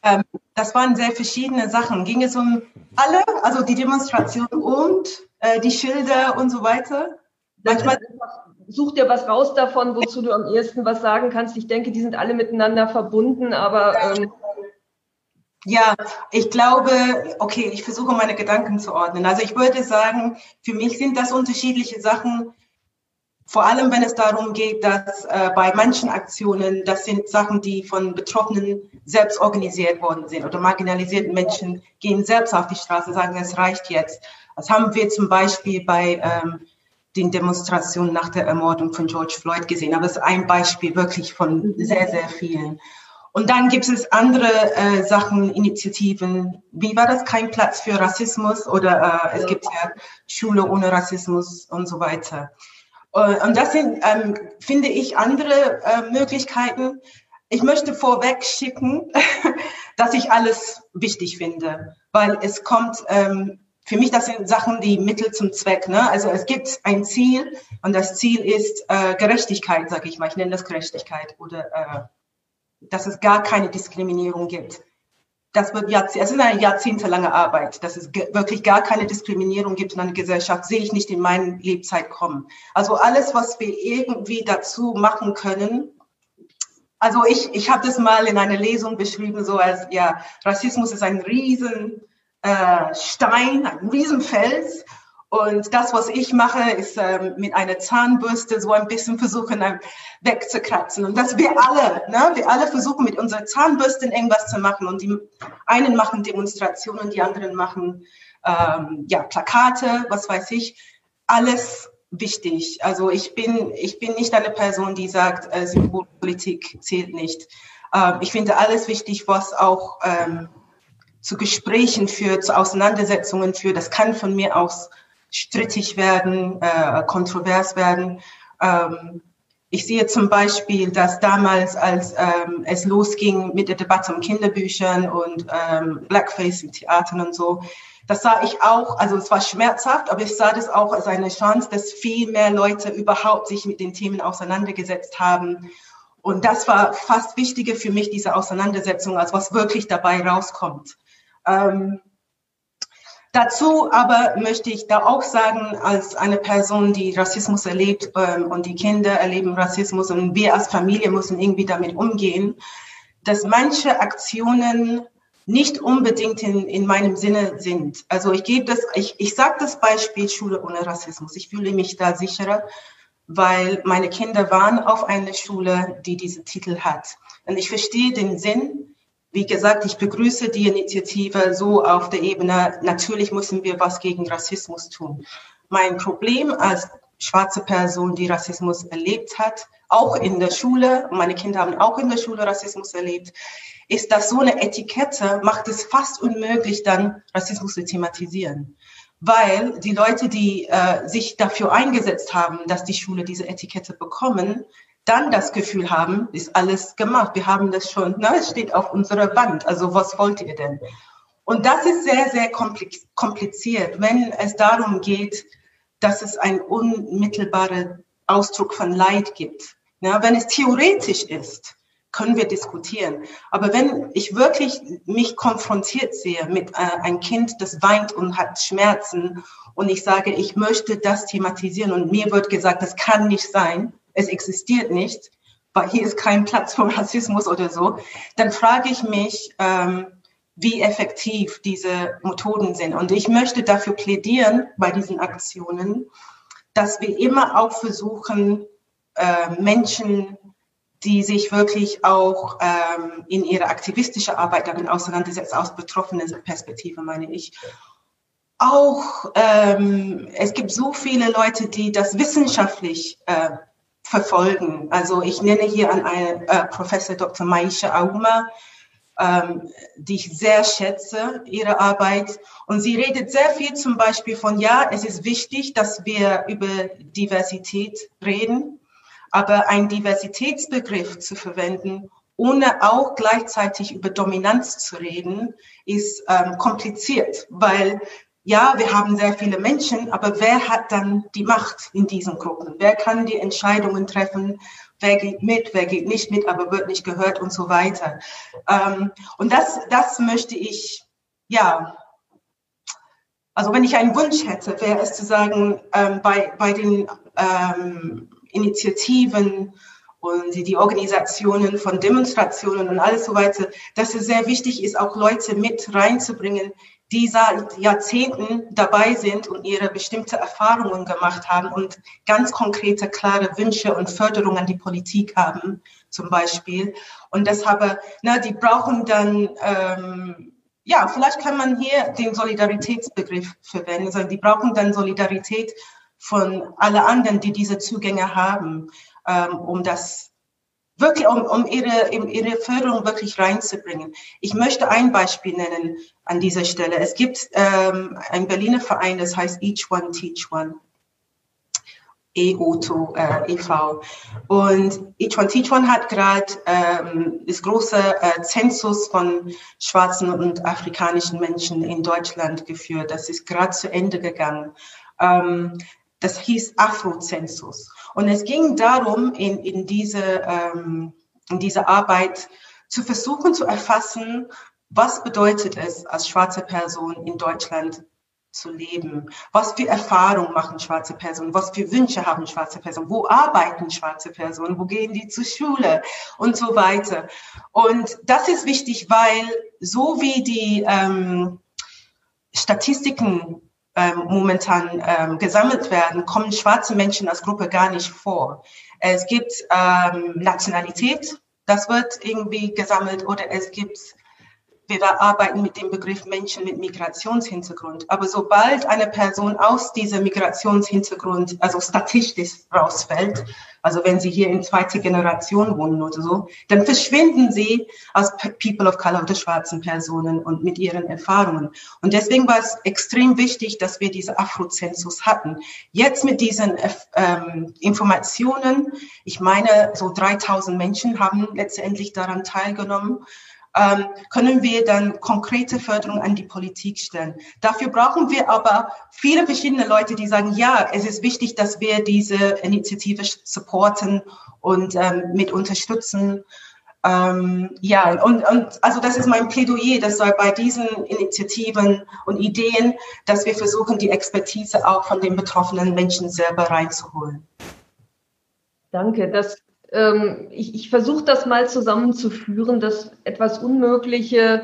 Ähm, das waren sehr verschiedene Sachen. Ging es um alle, also die Demonstration und äh, die Schilder und so weiter? Manchmal such dir was raus davon, wozu du am ehesten was sagen kannst. Ich denke, die sind alle miteinander verbunden, aber. Ähm ja, ich glaube, okay, ich versuche meine Gedanken zu ordnen. Also ich würde sagen, für mich sind das unterschiedliche Sachen. Vor allem, wenn es darum geht, dass äh, bei manchen Aktionen, das sind Sachen, die von Betroffenen selbst organisiert worden sind oder marginalisierten Menschen gehen selbst auf die Straße, sagen, es reicht jetzt. Das haben wir zum Beispiel bei ähm, den Demonstrationen nach der Ermordung von George Floyd gesehen. Aber es ist ein Beispiel wirklich von sehr, sehr vielen. Und dann gibt es andere äh, Sachen, Initiativen. Wie war das? Kein Platz für Rassismus oder äh, es gibt ja Schule ohne Rassismus und so weiter. Äh, und das sind, ähm, finde ich, andere äh, Möglichkeiten. Ich möchte vorweg schicken, dass ich alles wichtig finde, weil es kommt, ähm, für mich, das sind Sachen, die Mittel zum Zweck. Ne? Also es gibt ein Ziel und das Ziel ist äh, Gerechtigkeit, sage ich mal. Ich nenne das Gerechtigkeit oder äh, dass es gar keine Diskriminierung gibt. Das wird Jahrzeh es ist eine jahrzehntelange Arbeit, dass es wirklich gar keine Diskriminierung gibt in einer Gesellschaft, sehe ich nicht in meiner Lebzeit kommen. Also alles, was wir irgendwie dazu machen können, also ich, ich habe das mal in einer Lesung beschrieben, so als ja, Rassismus ist ein Riesenstein, äh, Stein, ein Riesenfels und das, was ich mache, ist ähm, mit einer Zahnbürste so ein bisschen versuchen ähm, wegzukratzen. Und dass wir alle, ne, wir alle versuchen mit unserer Zahnbürste irgendwas zu machen. Und die einen machen Demonstrationen, die anderen machen ähm, ja Plakate, was weiß ich. Alles wichtig. Also ich bin, ich bin nicht eine Person, die sagt, äh, Symbolpolitik zählt nicht. Ähm, ich finde alles wichtig, was auch ähm, zu Gesprächen führt, zu Auseinandersetzungen führt. Das kann von mir aus strittig werden, äh, kontrovers werden. Ähm, ich sehe zum Beispiel, dass damals, als ähm, es losging mit der Debatte um Kinderbüchern und ähm, Blackface im Theatern und so, das sah ich auch, also es war schmerzhaft, aber ich sah das auch als eine Chance, dass viel mehr Leute überhaupt sich mit den Themen auseinandergesetzt haben. Und das war fast wichtiger für mich, diese Auseinandersetzung, als was wirklich dabei rauskommt. Ähm, Dazu aber möchte ich da auch sagen, als eine Person, die Rassismus erlebt ähm, und die Kinder erleben Rassismus und wir als Familie müssen irgendwie damit umgehen, dass manche Aktionen nicht unbedingt in, in meinem Sinne sind. Also ich gebe das, ich, ich sage das Beispiel Schule ohne Rassismus. Ich fühle mich da sicherer, weil meine Kinder waren auf einer Schule, die diese Titel hat. Und ich verstehe den Sinn, wie gesagt, ich begrüße die Initiative so auf der Ebene, natürlich müssen wir was gegen Rassismus tun. Mein Problem als schwarze Person, die Rassismus erlebt hat, auch in der Schule, meine Kinder haben auch in der Schule Rassismus erlebt, ist, dass so eine Etikette macht es fast unmöglich, dann Rassismus zu thematisieren. Weil die Leute, die äh, sich dafür eingesetzt haben, dass die Schule diese Etikette bekommen, dann das Gefühl haben, ist alles gemacht. Wir haben das schon, na, es steht auf unserer Wand. Also was wollt ihr denn? Und das ist sehr, sehr kompliziert, wenn es darum geht, dass es einen unmittelbaren Ausdruck von Leid gibt. Ja, wenn es theoretisch ist, können wir diskutieren. Aber wenn ich wirklich mich konfrontiert sehe mit äh, einem Kind, das weint und hat Schmerzen und ich sage, ich möchte das thematisieren und mir wird gesagt, das kann nicht sein, es existiert nicht, weil hier ist kein Platz für Rassismus oder so, dann frage ich mich, ähm, wie effektiv diese Methoden sind. Und ich möchte dafür plädieren bei diesen Aktionen, dass wir immer auch versuchen, äh, Menschen, die sich wirklich auch ähm, in ihrer aktivistischen Arbeit damit auseinandersetzen, aus betroffenen Perspektive meine ich, auch, ähm, es gibt so viele Leute, die das wissenschaftlich äh, verfolgen. Also ich nenne hier an einen äh, Professor Dr. Maisha Auma, ähm, die ich sehr schätze, ihre Arbeit. Und sie redet sehr viel zum Beispiel von, ja, es ist wichtig, dass wir über Diversität reden, aber ein Diversitätsbegriff zu verwenden, ohne auch gleichzeitig über Dominanz zu reden, ist ähm, kompliziert, weil ja, wir haben sehr viele Menschen, aber wer hat dann die Macht in diesen Gruppen? Wer kann die Entscheidungen treffen? Wer geht mit, wer geht nicht mit, aber wird nicht gehört und so weiter. Ähm, und das, das möchte ich, ja, also wenn ich einen Wunsch hätte, wäre es zu sagen, ähm, bei, bei den ähm, Initiativen und die, Organisationen von Demonstrationen und alles so weiter, dass es sehr wichtig ist, auch Leute mit reinzubringen, die seit Jahrzehnten dabei sind und ihre bestimmte Erfahrungen gemacht haben und ganz konkrete, klare Wünsche und Förderungen an die Politik haben, zum Beispiel. Und deshalb, na, die brauchen dann ähm, ja, vielleicht kann man hier den Solidaritätsbegriff verwenden. Also die brauchen dann Solidarität von alle anderen, die diese Zugänge haben, ähm, um das wirklich, um, um ihre, ihre Förderung wirklich reinzubringen. Ich möchte ein Beispiel nennen an dieser Stelle. Es gibt ähm, einen Berliner Verein, das heißt Each One Teach One. EOTO äh, e.V. Und Each One Teach One hat gerade ähm, das große äh, Zensus von schwarzen und afrikanischen Menschen in Deutschland geführt. Das ist gerade zu Ende gegangen. Ähm, das hieß Afro-Zensus. Und es ging darum, in, in, diese, ähm, in diese Arbeit zu versuchen zu erfassen, was bedeutet es als schwarze Person in Deutschland zu leben? Was für Erfahrungen machen schwarze Personen? Was für Wünsche haben schwarze Personen? Wo arbeiten schwarze Personen? Wo gehen die zur Schule? Und so weiter. Und das ist wichtig, weil so wie die ähm, Statistiken ähm, momentan ähm, gesammelt werden, kommen schwarze Menschen als Gruppe gar nicht vor. Es gibt ähm, Nationalität, das wird irgendwie gesammelt oder es gibt wir arbeiten mit dem Begriff Menschen mit Migrationshintergrund. Aber sobald eine Person aus diesem Migrationshintergrund, also statistisch rausfällt, also wenn sie hier in zweiter Generation wohnen oder so, dann verschwinden sie als People of Color oder schwarzen Personen und mit ihren Erfahrungen. Und deswegen war es extrem wichtig, dass wir diese Afrozensus hatten. Jetzt mit diesen ähm, Informationen, ich meine, so 3000 Menschen haben letztendlich daran teilgenommen ähm, können wir dann konkrete Förderung an die Politik stellen. Dafür brauchen wir aber viele verschiedene Leute, die sagen, ja, es ist wichtig, dass wir diese Initiative supporten und ähm, mit unterstützen. Ähm, ja, und, und also das ist mein Plädoyer, dass bei diesen Initiativen und Ideen, dass wir versuchen, die Expertise auch von den betroffenen Menschen selber reinzuholen. Danke. Das ähm, ich, ich versuche das mal zusammenzuführen, das etwas Unmögliche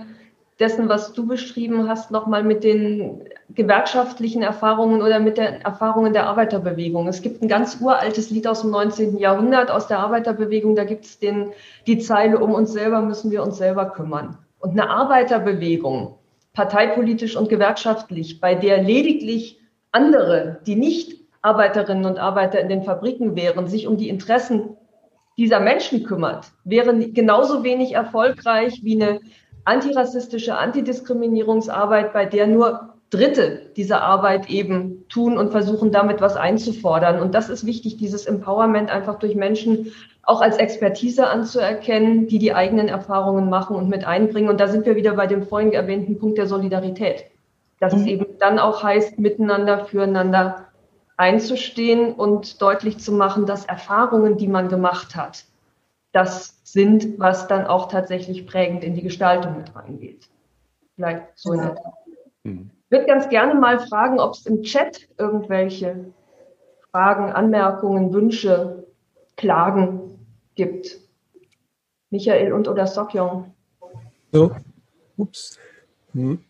dessen, was du beschrieben hast, nochmal mit den gewerkschaftlichen Erfahrungen oder mit den Erfahrungen der Arbeiterbewegung. Es gibt ein ganz uraltes Lied aus dem 19. Jahrhundert aus der Arbeiterbewegung, da gibt es die Zeile, um uns selber müssen wir uns selber kümmern. Und eine Arbeiterbewegung, parteipolitisch und gewerkschaftlich, bei der lediglich andere, die nicht Arbeiterinnen und Arbeiter in den Fabriken wären, sich um die Interessen dieser Menschen kümmert, wäre genauso wenig erfolgreich wie eine antirassistische Antidiskriminierungsarbeit, bei der nur Dritte diese Arbeit eben tun und versuchen, damit was einzufordern. Und das ist wichtig, dieses Empowerment einfach durch Menschen auch als Expertise anzuerkennen, die die eigenen Erfahrungen machen und mit einbringen. Und da sind wir wieder bei dem vorhin erwähnten Punkt der Solidarität. Dass mhm. es eben dann auch heißt, miteinander, füreinander einzustehen und deutlich zu machen, dass Erfahrungen, die man gemacht hat, das sind, was dann auch tatsächlich prägend in die Gestaltung mit reingeht. Vielleicht so in der mhm. Ich würde ganz gerne mal fragen, ob es im Chat irgendwelche Fragen, Anmerkungen, Wünsche, Klagen gibt. Michael und oder Sokyong. So, ups. Hm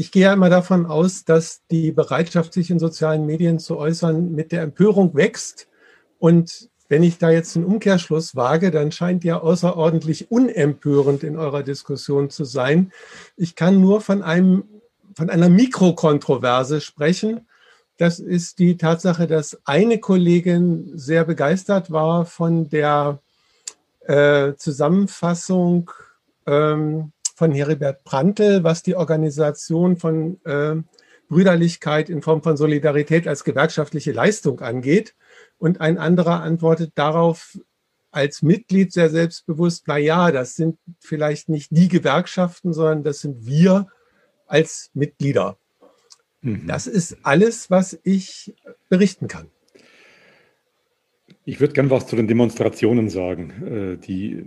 ich gehe ja immer davon aus, dass die Bereitschaft, sich in sozialen Medien zu äußern, mit der Empörung wächst. Und wenn ich da jetzt einen Umkehrschluss wage, dann scheint ja außerordentlich unempörend in eurer Diskussion zu sein. Ich kann nur von einem, von einer Mikrokontroverse sprechen. Das ist die Tatsache, dass eine Kollegin sehr begeistert war von der äh, Zusammenfassung ähm, von Heribert Prantl, was die Organisation von äh, Brüderlichkeit in Form von Solidarität als gewerkschaftliche Leistung angeht. Und ein anderer antwortet darauf als Mitglied sehr selbstbewusst, na ja, das sind vielleicht nicht die Gewerkschaften, sondern das sind wir als Mitglieder. Mhm. Das ist alles, was ich berichten kann. Ich würde gern was zu den Demonstrationen sagen, äh, die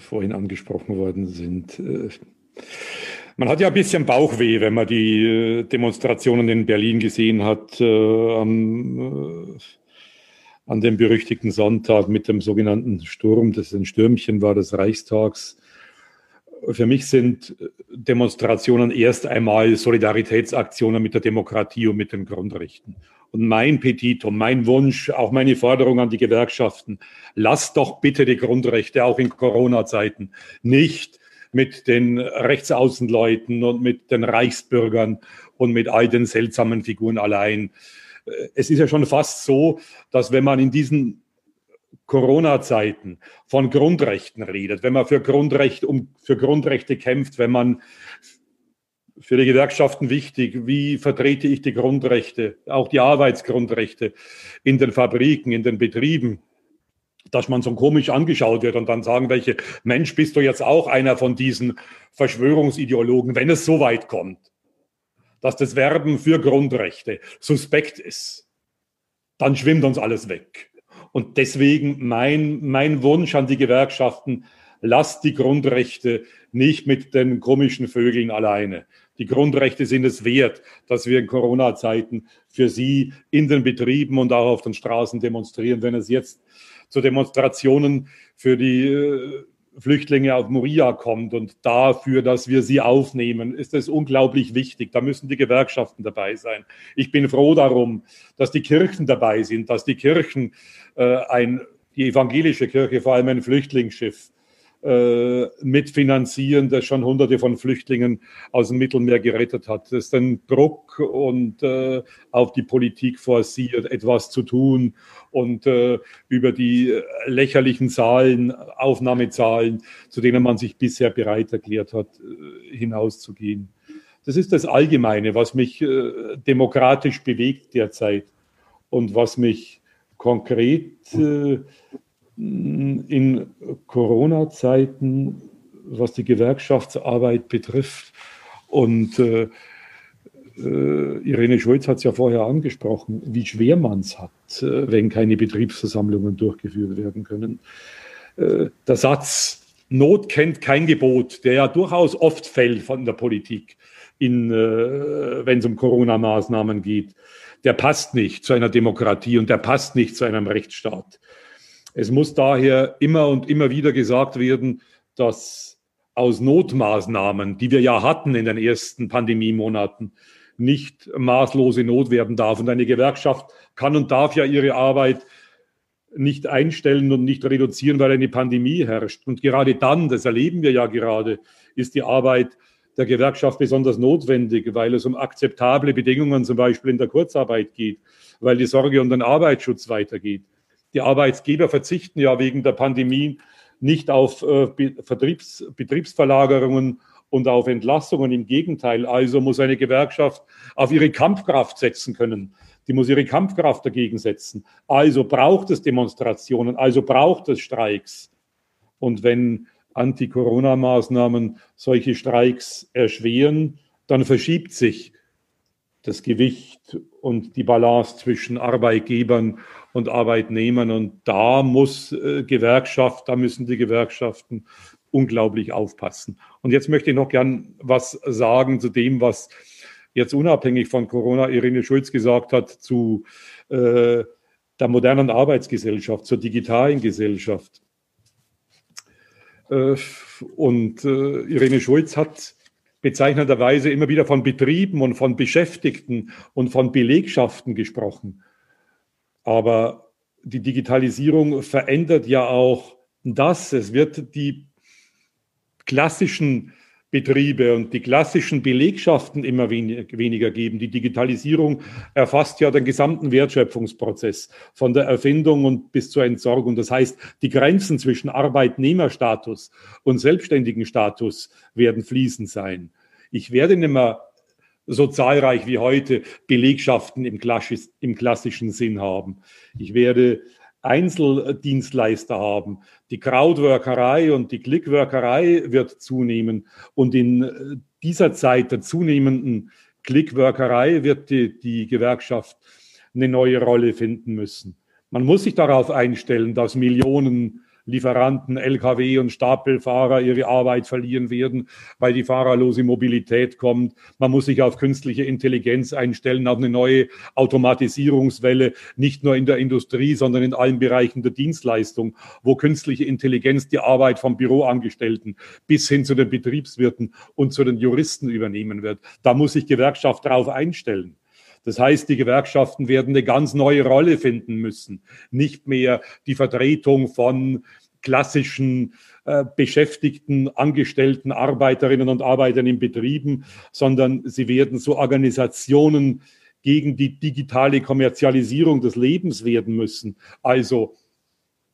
vorhin angesprochen worden sind. Äh, man hat ja ein bisschen Bauchweh, wenn man die äh, Demonstrationen in Berlin gesehen hat, am, an dem berüchtigten Sonntag mit dem sogenannten Sturm, das ein Stürmchen war des Reichstags. Für mich sind Demonstrationen erst einmal Solidaritätsaktionen mit der Demokratie und mit den Grundrechten. Und mein Petitum, mein Wunsch, auch meine Forderung an die Gewerkschaften, lasst doch bitte die Grundrechte auch in Corona-Zeiten nicht mit den Rechtsaußenleuten und mit den Reichsbürgern und mit all den seltsamen Figuren allein. Es ist ja schon fast so, dass wenn man in diesen Corona-Zeiten von Grundrechten redet, wenn man für, Grundrecht, um, für Grundrechte kämpft, wenn man für die Gewerkschaften wichtig, wie vertrete ich die Grundrechte, auch die Arbeitsgrundrechte in den Fabriken, in den Betrieben, dass man so komisch angeschaut wird und dann sagen welche, Mensch, bist du jetzt auch einer von diesen Verschwörungsideologen, wenn es so weit kommt, dass das Werben für Grundrechte suspekt ist, dann schwimmt uns alles weg. Und deswegen mein, mein Wunsch an die Gewerkschaften, lasst die Grundrechte nicht mit den komischen Vögeln alleine. Die Grundrechte sind es wert, dass wir in Corona-Zeiten für sie in den Betrieben und auch auf den Straßen demonstrieren. Wenn es jetzt zu Demonstrationen für die äh, Flüchtlinge auf Moria kommt und dafür, dass wir sie aufnehmen, ist es unglaublich wichtig. Da müssen die Gewerkschaften dabei sein. Ich bin froh darum, dass die Kirchen dabei sind, dass die Kirchen äh, ein, die evangelische Kirche vor allem ein Flüchtlingsschiff äh, mitfinanzieren, das schon hunderte von Flüchtlingen aus dem Mittelmeer gerettet hat. Das ist ein Druck und äh, auf die Politik forciert, etwas zu tun und äh, über die lächerlichen Zahlen, Aufnahmezahlen, zu denen man sich bisher bereit erklärt hat, äh, hinauszugehen. Das ist das Allgemeine, was mich äh, demokratisch bewegt derzeit und was mich konkret äh, in Corona-Zeiten, was die Gewerkschaftsarbeit betrifft. Und äh, äh, Irene Schulz hat es ja vorher angesprochen, wie schwer man es hat, äh, wenn keine Betriebsversammlungen durchgeführt werden können. Äh, der Satz, Not kennt kein Gebot, der ja durchaus oft fällt von der Politik, äh, wenn es um Corona-Maßnahmen geht, der passt nicht zu einer Demokratie und der passt nicht zu einem Rechtsstaat. Es muss daher immer und immer wieder gesagt werden, dass aus Notmaßnahmen, die wir ja hatten in den ersten Pandemiemonaten, nicht maßlose Not werden darf. Und eine Gewerkschaft kann und darf ja ihre Arbeit nicht einstellen und nicht reduzieren, weil eine Pandemie herrscht. Und gerade dann, das erleben wir ja gerade, ist die Arbeit der Gewerkschaft besonders notwendig, weil es um akzeptable Bedingungen zum Beispiel in der Kurzarbeit geht, weil die Sorge um den Arbeitsschutz weitergeht. Die Arbeitsgeber verzichten ja wegen der Pandemie nicht auf äh, Betriebsverlagerungen und auf Entlassungen. Im Gegenteil, also muss eine Gewerkschaft auf ihre Kampfkraft setzen können. Die muss ihre Kampfkraft dagegen setzen. Also braucht es Demonstrationen, also braucht es Streiks. Und wenn Anti-Corona-Maßnahmen solche Streiks erschweren, dann verschiebt sich das Gewicht und die Balance zwischen Arbeitgebern und Arbeitnehmern. Und da muss äh, Gewerkschaft, da müssen die Gewerkschaften unglaublich aufpassen. Und jetzt möchte ich noch gern was sagen zu dem, was jetzt unabhängig von Corona Irene Schulz gesagt hat, zu äh, der modernen Arbeitsgesellschaft, zur digitalen Gesellschaft. Äh, und äh, Irene Schulz hat bezeichnenderweise immer wieder von Betrieben und von Beschäftigten und von Belegschaften gesprochen. Aber die Digitalisierung verändert ja auch das. Es wird die klassischen Betriebe und die klassischen Belegschaften immer weniger geben. Die Digitalisierung erfasst ja den gesamten Wertschöpfungsprozess von der Erfindung und bis zur Entsorgung. Das heißt, die Grenzen zwischen Arbeitnehmerstatus und selbstständigen Status werden fließend sein. Ich werde nicht mehr so zahlreich wie heute Belegschaften im, klassischen Sinn haben. Ich werde Einzeldienstleister haben. Die Crowdworkerei und die Clickworkerei wird zunehmen. Und in äh, dieser Zeit der zunehmenden Clickworkerei wird die, die Gewerkschaft eine neue Rolle finden müssen. Man muss sich darauf einstellen, dass Millionen Lieferanten, Lkw und Stapelfahrer ihre Arbeit verlieren werden, weil die fahrerlose Mobilität kommt. Man muss sich auf künstliche Intelligenz einstellen, auf eine neue Automatisierungswelle, nicht nur in der Industrie, sondern in allen Bereichen der Dienstleistung, wo künstliche Intelligenz die Arbeit vom Büroangestellten bis hin zu den Betriebswirten und zu den Juristen übernehmen wird. Da muss sich Gewerkschaft darauf einstellen. Das heißt, die Gewerkschaften werden eine ganz neue Rolle finden müssen. Nicht mehr die Vertretung von klassischen äh, Beschäftigten, Angestellten, Arbeiterinnen und Arbeitern in Betrieben, sondern sie werden so Organisationen gegen die digitale Kommerzialisierung des Lebens werden müssen. Also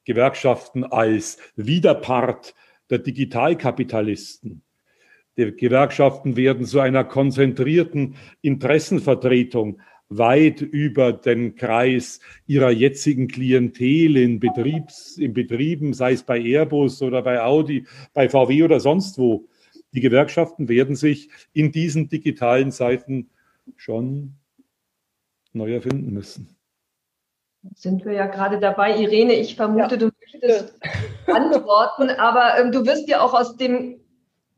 Gewerkschaften als Widerpart der Digitalkapitalisten. Die Gewerkschaften werden zu einer konzentrierten Interessenvertretung weit über den Kreis ihrer jetzigen Klientel in, Betriebs, in Betrieben, sei es bei Airbus oder bei Audi, bei VW oder sonst wo. Die Gewerkschaften werden sich in diesen digitalen Zeiten schon neu erfinden müssen. Sind wir ja gerade dabei. Irene, ich vermute, ja. du möchtest antworten, aber ähm, du wirst ja auch aus dem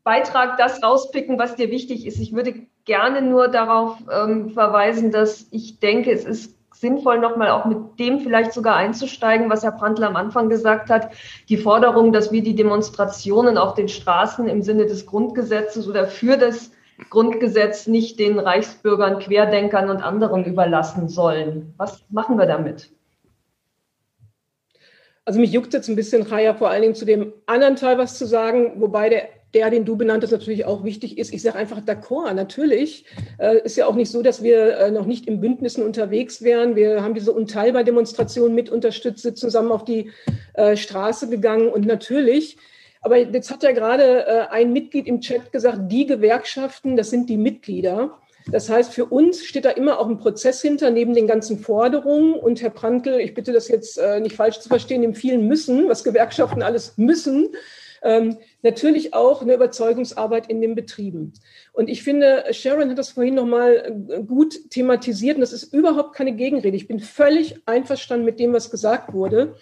Beitrag das rauspicken, was dir wichtig ist. Ich würde gerne nur darauf ähm, verweisen, dass ich denke, es ist sinnvoll, nochmal auch mit dem vielleicht sogar einzusteigen, was Herr Prantl am Anfang gesagt hat. Die Forderung, dass wir die Demonstrationen auf den Straßen im Sinne des Grundgesetzes oder für das Grundgesetz nicht den Reichsbürgern, Querdenkern und anderen überlassen sollen. Was machen wir damit? Also mich juckt jetzt ein bisschen, Raya, vor allen Dingen zu dem anderen Teil was zu sagen, wobei der, der den du benannt hast, natürlich auch wichtig ist. Ich sage einfach d'accord, natürlich. Äh, ist ja auch nicht so, dass wir äh, noch nicht im Bündnissen unterwegs wären. Wir haben diese Unteilbar-Demonstration mit unterstützt, sind zusammen auf die äh, Straße gegangen und natürlich aber jetzt hat ja gerade äh, ein Mitglied im Chat gesagt, die Gewerkschaften, das sind die Mitglieder. Das heißt, für uns steht da immer auch ein Prozess hinter, neben den ganzen Forderungen. Und Herr Prantl, ich bitte das jetzt äh, nicht falsch zu verstehen, im vielen müssen, was Gewerkschaften alles müssen, ähm, natürlich auch eine Überzeugungsarbeit in den Betrieben. Und ich finde, Sharon hat das vorhin nochmal äh, gut thematisiert und das ist überhaupt keine Gegenrede. Ich bin völlig einverstanden mit dem, was gesagt wurde,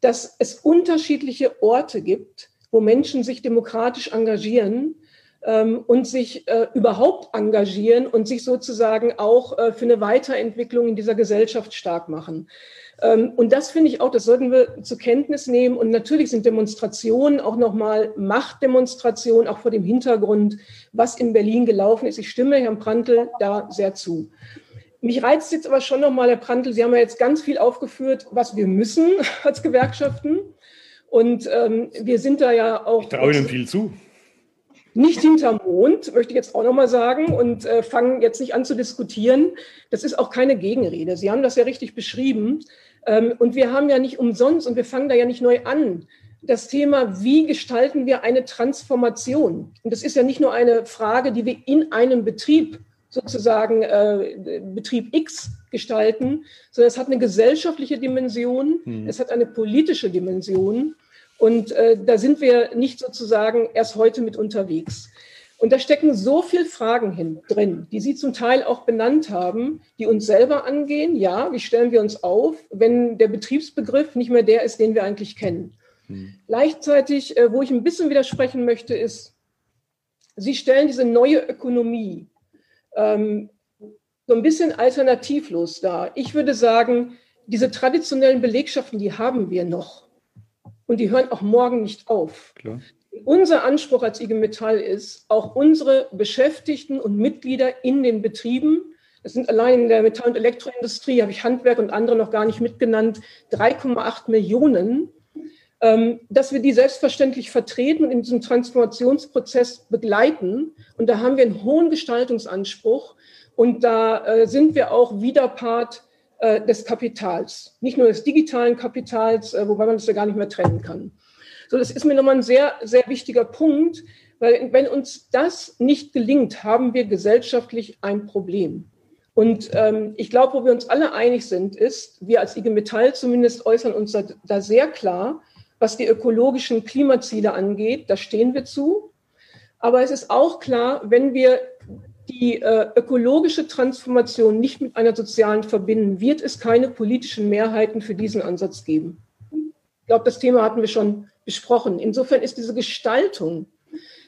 dass es unterschiedliche Orte gibt, wo Menschen sich demokratisch engagieren ähm, und sich äh, überhaupt engagieren und sich sozusagen auch äh, für eine Weiterentwicklung in dieser Gesellschaft stark machen. Ähm, und das finde ich auch, das sollten wir zur Kenntnis nehmen. Und natürlich sind Demonstrationen auch nochmal Machtdemonstrationen, auch vor dem Hintergrund, was in Berlin gelaufen ist. Ich stimme Herrn Prantl da sehr zu. Mich reizt jetzt aber schon nochmal, Herr Prantl, Sie haben ja jetzt ganz viel aufgeführt, was wir müssen als Gewerkschaften. Und ähm, wir sind da ja auch. Ich traue Ihnen viel zu. Nicht hinterm Mond, möchte ich jetzt auch nochmal sagen, und äh, fangen jetzt nicht an zu diskutieren. Das ist auch keine Gegenrede. Sie haben das ja richtig beschrieben. Ähm, und wir haben ja nicht umsonst, und wir fangen da ja nicht neu an, das Thema, wie gestalten wir eine Transformation? Und das ist ja nicht nur eine Frage, die wir in einem Betrieb sozusagen äh, Betrieb X gestalten, sondern es hat eine gesellschaftliche Dimension, hm. es hat eine politische Dimension und äh, da sind wir nicht sozusagen erst heute mit unterwegs. Und da stecken so viele Fragen hin, drin, die Sie zum Teil auch benannt haben, die uns selber angehen. Ja, wie stellen wir uns auf, wenn der Betriebsbegriff nicht mehr der ist, den wir eigentlich kennen? Hm. Gleichzeitig, äh, wo ich ein bisschen widersprechen möchte, ist, Sie stellen diese neue Ökonomie ähm, so ein bisschen alternativlos dar. Ich würde sagen, diese traditionellen Belegschaften, die haben wir noch und die hören auch morgen nicht auf. Klar. Unser Anspruch als IG Metall ist, auch unsere Beschäftigten und Mitglieder in den Betrieben, das sind allein in der Metall- und Elektroindustrie, habe ich Handwerk und andere noch gar nicht mitgenannt, 3,8 Millionen, ähm, dass wir die selbstverständlich vertreten und in diesem Transformationsprozess begleiten. Und da haben wir einen hohen Gestaltungsanspruch und da äh, sind wir auch Widerpart äh, des Kapitals, nicht nur des digitalen Kapitals, äh, wobei man das ja gar nicht mehr trennen kann. So, das ist mir nochmal ein sehr, sehr wichtiger Punkt, weil wenn uns das nicht gelingt, haben wir gesellschaftlich ein Problem. Und ähm, ich glaube, wo wir uns alle einig sind, ist, wir als IG Metall zumindest äußern uns da, da sehr klar, was die ökologischen Klimaziele angeht, da stehen wir zu. Aber es ist auch klar, wenn wir die äh, ökologische Transformation nicht mit einer sozialen verbinden, wird es keine politischen Mehrheiten für diesen Ansatz geben. Ich glaube, das Thema hatten wir schon besprochen. Insofern ist diese Gestaltung,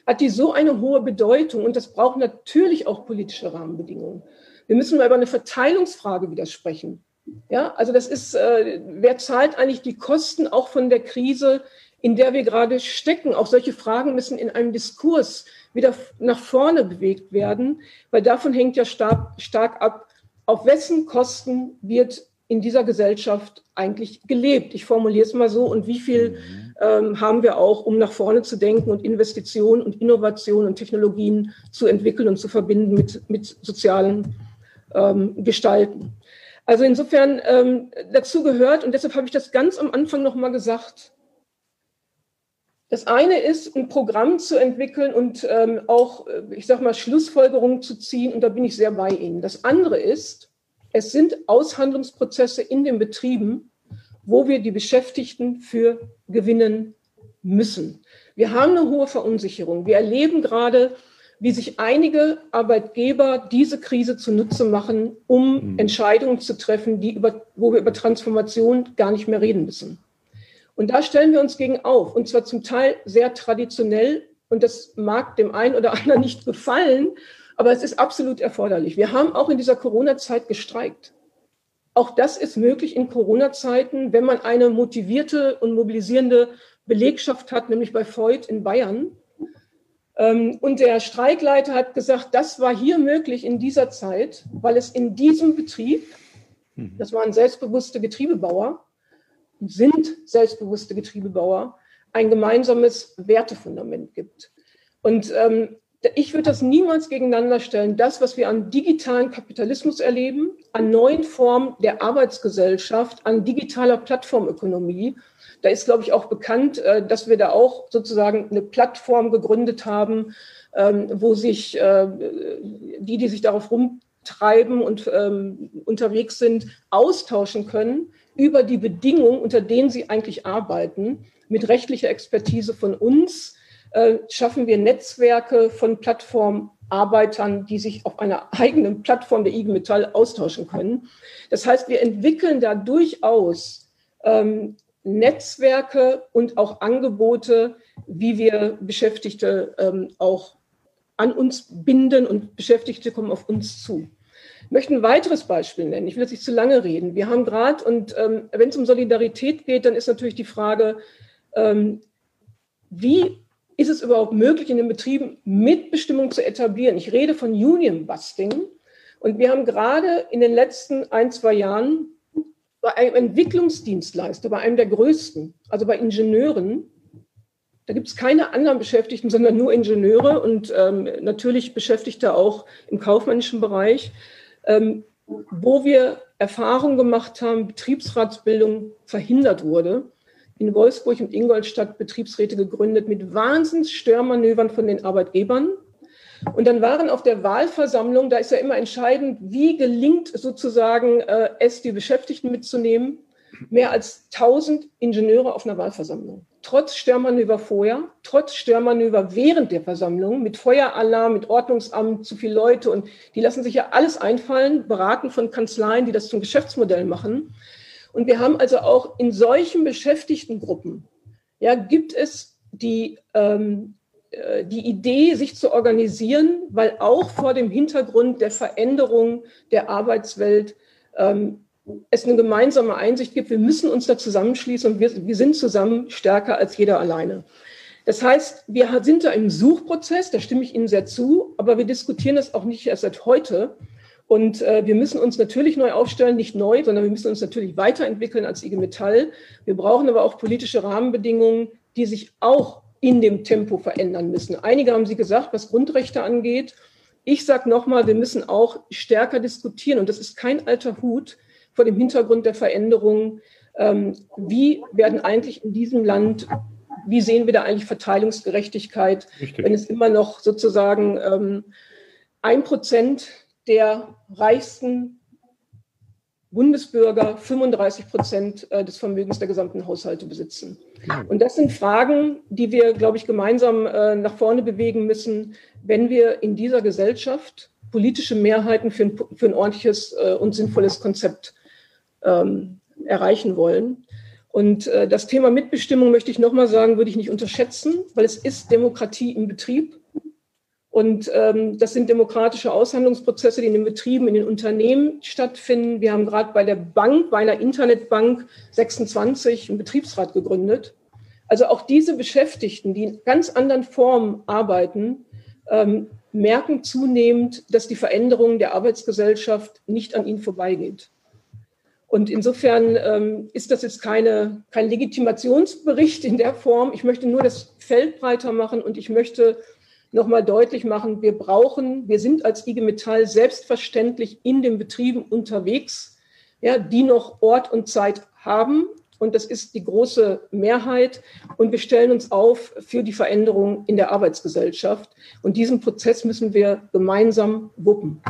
hat die so eine hohe Bedeutung und das braucht natürlich auch politische Rahmenbedingungen. Wir müssen mal über eine Verteilungsfrage widersprechen. Ja, also das ist, äh, wer zahlt eigentlich die Kosten auch von der Krise, in der wir gerade stecken? Auch solche Fragen müssen in einem Diskurs wieder nach vorne bewegt werden, weil davon hängt ja stark, stark ab, auf wessen Kosten wird in dieser Gesellschaft eigentlich gelebt. Ich formuliere es mal so und wie viel ähm, haben wir auch, um nach vorne zu denken und Investitionen und Innovationen und Technologien zu entwickeln und zu verbinden mit, mit sozialen ähm, Gestalten. Also insofern ähm, dazu gehört, und deshalb habe ich das ganz am Anfang nochmal gesagt, das eine ist, ein Programm zu entwickeln und ähm, auch, äh, ich sage mal, Schlussfolgerungen zu ziehen, und da bin ich sehr bei Ihnen. Das andere ist, es sind Aushandlungsprozesse in den Betrieben, wo wir die Beschäftigten für gewinnen müssen. Wir haben eine hohe Verunsicherung. Wir erleben gerade, wie sich einige Arbeitgeber diese Krise zunutze machen, um mhm. Entscheidungen zu treffen, die über, wo wir über Transformation gar nicht mehr reden müssen. Und da stellen wir uns gegen auf, und zwar zum Teil sehr traditionell, und das mag dem einen oder anderen nicht gefallen, aber es ist absolut erforderlich. Wir haben auch in dieser Corona-Zeit gestreikt. Auch das ist möglich in Corona-Zeiten, wenn man eine motivierte und mobilisierende Belegschaft hat, nämlich bei Freud in Bayern. Ähm, und der Streikleiter hat gesagt, das war hier möglich in dieser Zeit, weil es in diesem Betrieb, mhm. das waren selbstbewusste Getriebebauer, sind selbstbewusste Getriebebauer, ein gemeinsames Wertefundament gibt. Und ähm, ich würde das niemals gegeneinander stellen. Das, was wir an digitalen Kapitalismus erleben, an neuen Formen der Arbeitsgesellschaft, an digitaler Plattformökonomie. Da ist, glaube ich, auch bekannt, äh, dass wir da auch sozusagen eine Plattform gegründet haben, ähm, wo sich äh, die, die sich darauf rumtreiben und ähm, unterwegs sind, austauschen können über die Bedingungen, unter denen sie eigentlich arbeiten, mit rechtlicher Expertise von uns äh, schaffen wir Netzwerke von Plattformarbeitern, die sich auf einer eigenen Plattform der IG Metall austauschen können. Das heißt, wir entwickeln da durchaus ähm, Netzwerke und auch Angebote, wie wir Beschäftigte ähm, auch an uns binden und Beschäftigte kommen auf uns zu. Ich möchte ein weiteres Beispiel nennen. Ich will jetzt nicht zu lange reden. Wir haben gerade, und ähm, wenn es um Solidarität geht, dann ist natürlich die Frage, ähm, wie ist es überhaupt möglich, in den Betrieben Mitbestimmung zu etablieren? Ich rede von Union Busting. Und wir haben gerade in den letzten ein, zwei Jahren bei einem Entwicklungsdienstleister, bei einem der größten, also bei Ingenieuren, da gibt es keine anderen Beschäftigten, sondern nur Ingenieure und ähm, natürlich Beschäftigte auch im kaufmännischen Bereich, ähm, wo wir Erfahrungen gemacht haben, Betriebsratsbildung verhindert wurde in Wolfsburg und Ingolstadt Betriebsräte gegründet mit Wahnsinnsstörmanövern von den Arbeitgebern. Und dann waren auf der Wahlversammlung, da ist ja immer entscheidend, wie gelingt sozusagen äh, es, die Beschäftigten mitzunehmen, mehr als 1000 Ingenieure auf einer Wahlversammlung. Trotz Störmanöver vorher, trotz Störmanöver während der Versammlung, mit Feueralarm, mit Ordnungsamt, zu viele Leute und die lassen sich ja alles einfallen, beraten von Kanzleien, die das zum Geschäftsmodell machen. Und wir haben also auch in solchen Beschäftigtengruppen, ja, gibt es die, ähm, äh, die Idee, sich zu organisieren, weil auch vor dem Hintergrund der Veränderung der Arbeitswelt ähm, es eine gemeinsame Einsicht gibt, wir müssen uns da zusammenschließen und wir, wir sind zusammen stärker als jeder alleine. Das heißt, wir sind da im Suchprozess, da stimme ich Ihnen sehr zu, aber wir diskutieren das auch nicht erst seit heute, und äh, wir müssen uns natürlich neu aufstellen, nicht neu, sondern wir müssen uns natürlich weiterentwickeln als IG Metall. Wir brauchen aber auch politische Rahmenbedingungen, die sich auch in dem Tempo verändern müssen. Einige haben Sie gesagt, was Grundrechte angeht. Ich sage nochmal, wir müssen auch stärker diskutieren. Und das ist kein alter Hut vor dem Hintergrund der Veränderungen. Ähm, wie werden eigentlich in diesem Land, wie sehen wir da eigentlich Verteilungsgerechtigkeit, Richtig. wenn es immer noch sozusagen ähm, ein Prozent der reichsten Bundesbürger 35 Prozent äh, des Vermögens der gesamten Haushalte besitzen. Und das sind Fragen, die wir, glaube ich, gemeinsam äh, nach vorne bewegen müssen, wenn wir in dieser Gesellschaft politische Mehrheiten für ein, für ein ordentliches äh, und sinnvolles Konzept ähm, erreichen wollen. Und das Thema Mitbestimmung möchte ich nochmal sagen, würde ich nicht unterschätzen, weil es ist Demokratie im Betrieb. Und ähm, das sind demokratische Aushandlungsprozesse, die in den Betrieben, in den Unternehmen stattfinden. Wir haben gerade bei der Bank, bei einer Internetbank 26 einen Betriebsrat gegründet. Also auch diese Beschäftigten, die in ganz anderen Formen arbeiten, ähm, merken zunehmend, dass die Veränderung der Arbeitsgesellschaft nicht an ihnen vorbeigeht. Und insofern ähm, ist das jetzt keine, kein Legitimationsbericht in der Form. Ich möchte nur das Feld breiter machen und ich möchte nochmal deutlich machen, wir brauchen, wir sind als IG Metall selbstverständlich in den Betrieben unterwegs, ja, die noch Ort und Zeit haben. Und das ist die große Mehrheit. Und wir stellen uns auf für die Veränderung in der Arbeitsgesellschaft. Und diesen Prozess müssen wir gemeinsam wuppen.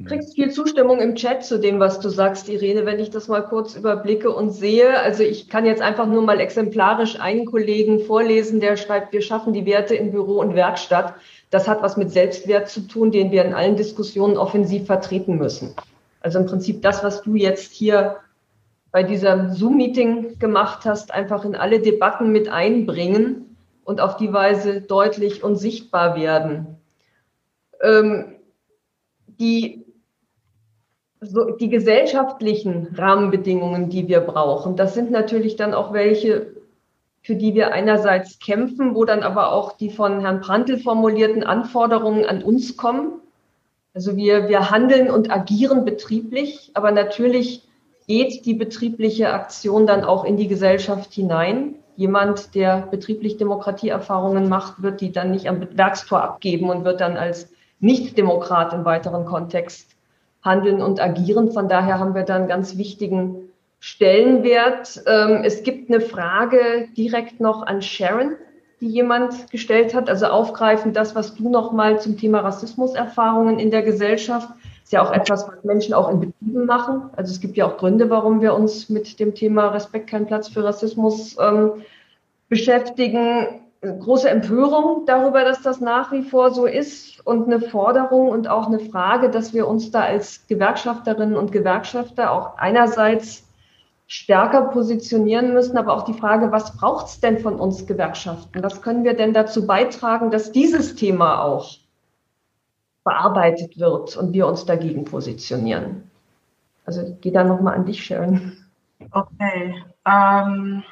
Du kriegst viel Zustimmung im Chat zu dem, was du sagst, Irene, wenn ich das mal kurz überblicke und sehe. Also ich kann jetzt einfach nur mal exemplarisch einen Kollegen vorlesen, der schreibt, wir schaffen die Werte in Büro und Werkstatt. Das hat was mit Selbstwert zu tun, den wir in allen Diskussionen offensiv vertreten müssen. Also im Prinzip das, was du jetzt hier bei diesem Zoom-Meeting gemacht hast, einfach in alle Debatten mit einbringen und auf die Weise deutlich und sichtbar werden. Ähm, die so die gesellschaftlichen Rahmenbedingungen, die wir brauchen, das sind natürlich dann auch welche, für die wir einerseits kämpfen, wo dann aber auch die von Herrn Prantl formulierten Anforderungen an uns kommen. Also wir, wir handeln und agieren betrieblich, aber natürlich geht die betriebliche Aktion dann auch in die Gesellschaft hinein. Jemand, der betrieblich Demokratieerfahrungen macht, wird die dann nicht am Werkstor abgeben und wird dann als Nicht-Demokrat im weiteren Kontext handeln und agieren. Von daher haben wir da einen ganz wichtigen Stellenwert. Ähm, es gibt eine Frage direkt noch an Sharon, die jemand gestellt hat, also aufgreifend das, was du noch mal zum Thema Rassismuserfahrungen in der Gesellschaft. Ist ja auch etwas, was Menschen auch in Betrieben machen. Also es gibt ja auch Gründe, warum wir uns mit dem Thema Respekt kein Platz für Rassismus ähm, beschäftigen große Empörung darüber, dass das nach wie vor so ist und eine Forderung und auch eine Frage, dass wir uns da als Gewerkschafterinnen und Gewerkschafter auch einerseits stärker positionieren müssen, aber auch die Frage, was braucht es denn von uns Gewerkschaften? Was können wir denn dazu beitragen, dass dieses Thema auch bearbeitet wird und wir uns dagegen positionieren? Also ich gehe da nochmal an dich, Sharon. Okay. Ähm,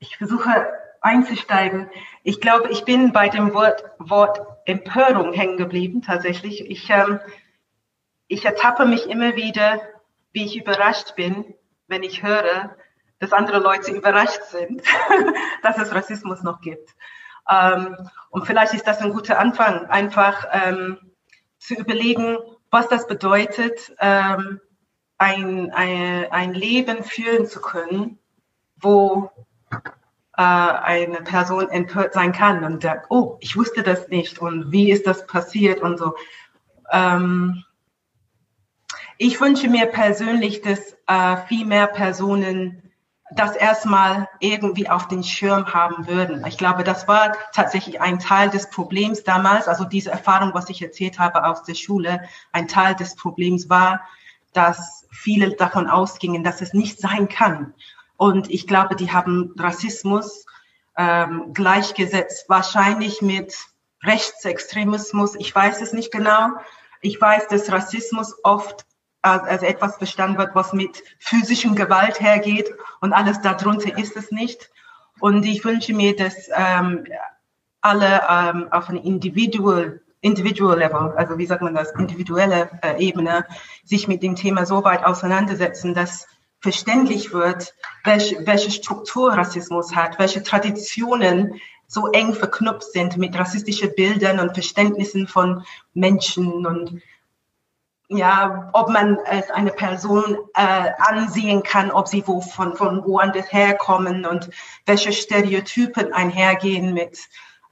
ich versuche einzusteigen. Ich glaube, ich bin bei dem Wort, Wort Empörung hängen geblieben, tatsächlich. Ich, ähm, ich ertappe mich immer wieder, wie ich überrascht bin, wenn ich höre, dass andere Leute überrascht sind, dass es Rassismus noch gibt. Ähm, und vielleicht ist das ein guter Anfang, einfach ähm, zu überlegen, was das bedeutet, ähm, ein, ein, ein Leben führen zu können, wo eine Person empört sein kann und sagt, oh, ich wusste das nicht und wie ist das passiert und so. Ähm, ich wünsche mir persönlich, dass äh, viel mehr Personen das erstmal irgendwie auf den Schirm haben würden. Ich glaube, das war tatsächlich ein Teil des Problems damals. Also diese Erfahrung, was ich erzählt habe aus der Schule, ein Teil des Problems war, dass viele davon ausgingen, dass es nicht sein kann. Und ich glaube, die haben Rassismus ähm, gleichgesetzt, wahrscheinlich mit Rechtsextremismus. Ich weiß es nicht genau. Ich weiß, dass Rassismus oft als, als etwas verstanden wird, was mit physischem Gewalt hergeht und alles darunter ist es nicht. Und ich wünsche mir, dass ähm, alle ähm, auf einem individual, individual Level, also wie sagt man das, individuelle äh, Ebene, sich mit dem Thema so weit auseinandersetzen, dass verständlich wird, welche, welche Struktur Rassismus hat, welche Traditionen so eng verknüpft sind mit rassistischen Bildern und Verständnissen von Menschen und ja, ob man es eine Person äh, ansehen kann, ob sie wo von, von woanders herkommen und welche Stereotypen einhergehen mit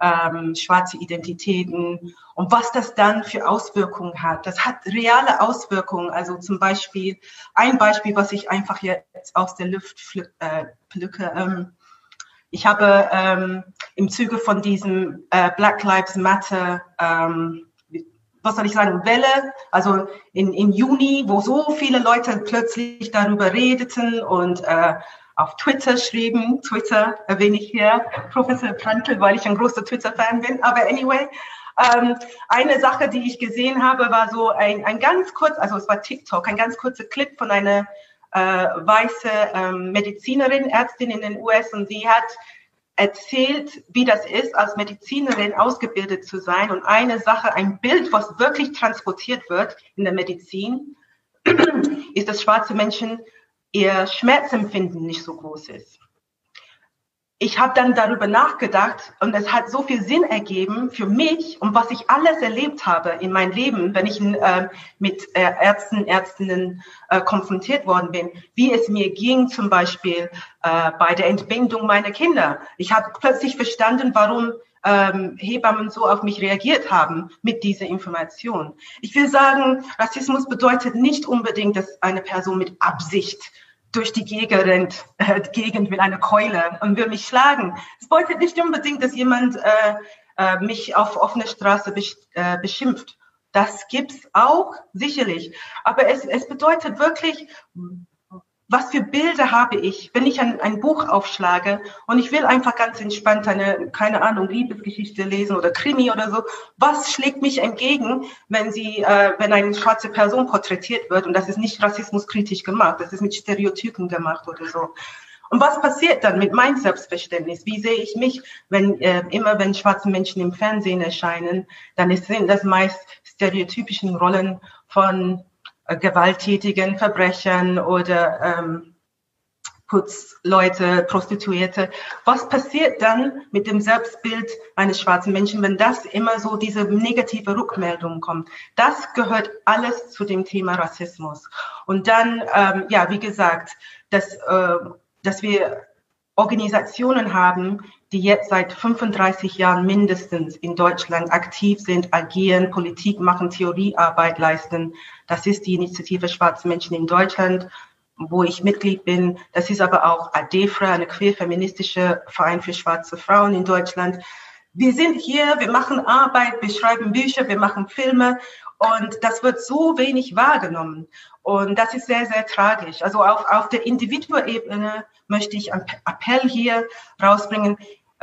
ähm, schwarze Identitäten und was das dann für Auswirkungen hat. Das hat reale Auswirkungen. Also zum Beispiel ein Beispiel, was ich einfach jetzt aus der Luft äh, pflücke. Ähm, ich habe ähm, im Zuge von diesem äh, Black Lives Matter ähm, was soll ich sagen, Welle, also in, im Juni, wo so viele Leute plötzlich darüber redeten und äh, auf Twitter schrieben. Twitter erwähne ich hier, Professor Prantl, weil ich ein großer Twitter-Fan bin. Aber anyway, ähm, eine Sache, die ich gesehen habe, war so ein, ein ganz kurz, also es war TikTok, ein ganz kurzer Clip von einer äh, weiße ähm, Medizinerin, Ärztin in den US und sie hat erzählt, wie das ist, als Medizinerin ausgebildet zu sein. Und eine Sache, ein Bild, was wirklich transportiert wird in der Medizin, ist, dass schwarze Menschen ihr Schmerzempfinden nicht so groß ist ich habe dann darüber nachgedacht und es hat so viel Sinn ergeben für mich und was ich alles erlebt habe in meinem Leben, wenn ich äh, mit äh, Ärzten, Ärztinnen äh, konfrontiert worden bin, wie es mir ging zum Beispiel äh, bei der Entbindung meiner Kinder. Ich habe plötzlich verstanden, warum ähm, Hebammen so auf mich reagiert haben mit dieser Information. Ich will sagen, Rassismus bedeutet nicht unbedingt, dass eine Person mit Absicht durch die Gegend äh, Gegend mit einer Keule und will mich schlagen. Es bedeutet nicht unbedingt, dass jemand äh, äh, mich auf offener Straße besch äh, beschimpft. Das gibt's auch, sicherlich. Aber es, es bedeutet wirklich, was für Bilder habe ich, wenn ich ein, ein Buch aufschlage und ich will einfach ganz entspannt eine, keine Ahnung, Liebesgeschichte lesen oder Krimi oder so. Was schlägt mich entgegen, wenn sie, äh, wenn eine schwarze Person porträtiert wird und das ist nicht rassismuskritisch gemacht, das ist mit Stereotypen gemacht oder so. Und was passiert dann mit meinem Selbstverständnis? Wie sehe ich mich, wenn äh, immer wenn schwarze Menschen im Fernsehen erscheinen, dann sind das meist stereotypischen Rollen von gewalttätigen Verbrechern oder ähm, Putzleute, Prostituierte. Was passiert dann mit dem Selbstbild eines schwarzen Menschen, wenn das immer so diese negative Rückmeldung kommt? Das gehört alles zu dem Thema Rassismus. Und dann, ähm, ja, wie gesagt, dass, äh, dass wir Organisationen haben, die jetzt seit 35 Jahren mindestens in Deutschland aktiv sind, agieren, Politik machen, Theoriearbeit leisten. Das ist die Initiative Schwarze Menschen in Deutschland, wo ich Mitglied bin. Das ist aber auch ADEFRA, eine queer-feministische Verein für schwarze Frauen in Deutschland. Wir sind hier, wir machen Arbeit, wir schreiben Bücher, wir machen Filme und das wird so wenig wahrgenommen. Und das ist sehr, sehr tragisch. Also auf, auf der Individualebene möchte ich einen Appell hier rausbringen.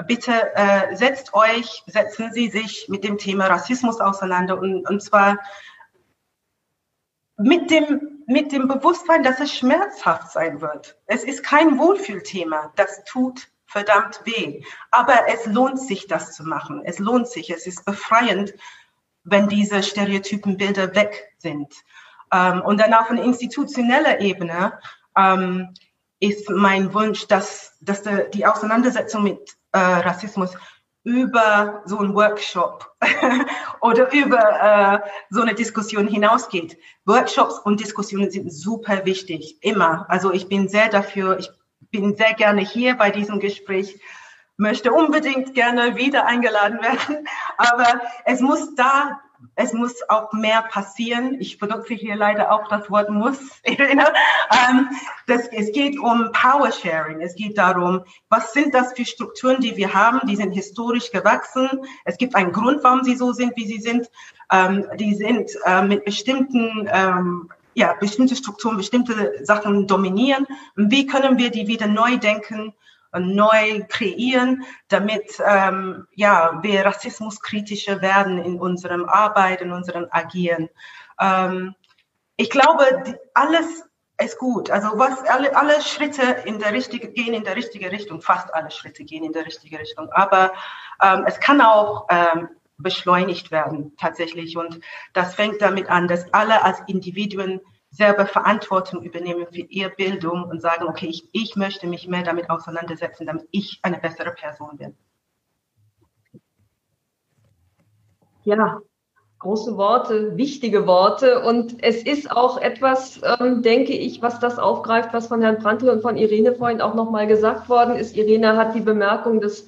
Bitte äh, setzt euch, setzen Sie sich mit dem Thema Rassismus auseinander und, und zwar mit dem, mit dem Bewusstsein, dass es schmerzhaft sein wird. Es ist kein Wohlfühlthema. Das tut verdammt weh. Aber es lohnt sich, das zu machen. Es lohnt sich. Es ist befreiend, wenn diese Stereotypenbilder weg sind. Ähm, und dann auf einer institutioneller Ebene ähm, ist mein Wunsch, dass, dass die Auseinandersetzung mit äh, Rassismus über so einen Workshop oder über äh, so eine Diskussion hinausgeht. Workshops und Diskussionen sind super wichtig, immer. Also ich bin sehr dafür, ich bin sehr gerne hier bei diesem Gespräch, möchte unbedingt gerne wieder eingeladen werden, aber es muss da es muss auch mehr passieren. Ich benutze hier leider auch das Wort muss. ähm, das, es geht um Power Sharing. Es geht darum, was sind das für Strukturen, die wir haben? Die sind historisch gewachsen. Es gibt einen Grund, warum sie so sind, wie sie sind. Ähm, die sind äh, mit bestimmten ähm, ja, bestimmte Strukturen, bestimmte Sachen dominieren. Wie können wir die wieder neu denken neu kreieren, damit ähm, ja, wir rassismuskritischer werden in unserem Arbeit, in unserem Agieren. Ähm, ich glaube, alles ist gut. Also was alle, alle Schritte in der richtige, gehen in der richtige Richtung, fast alle Schritte gehen in der richtige Richtung. Aber ähm, es kann auch ähm, beschleunigt werden tatsächlich. Und das fängt damit an, dass alle als Individuen selber Verantwortung übernehmen für ihre Bildung und sagen, okay, ich, ich möchte mich mehr damit auseinandersetzen, damit ich eine bessere Person bin. Ja, große Worte, wichtige Worte. Und es ist auch etwas, ähm, denke ich, was das aufgreift, was von Herrn Prantl und von Irene vorhin auch nochmal gesagt worden ist. Irene hat die Bemerkung des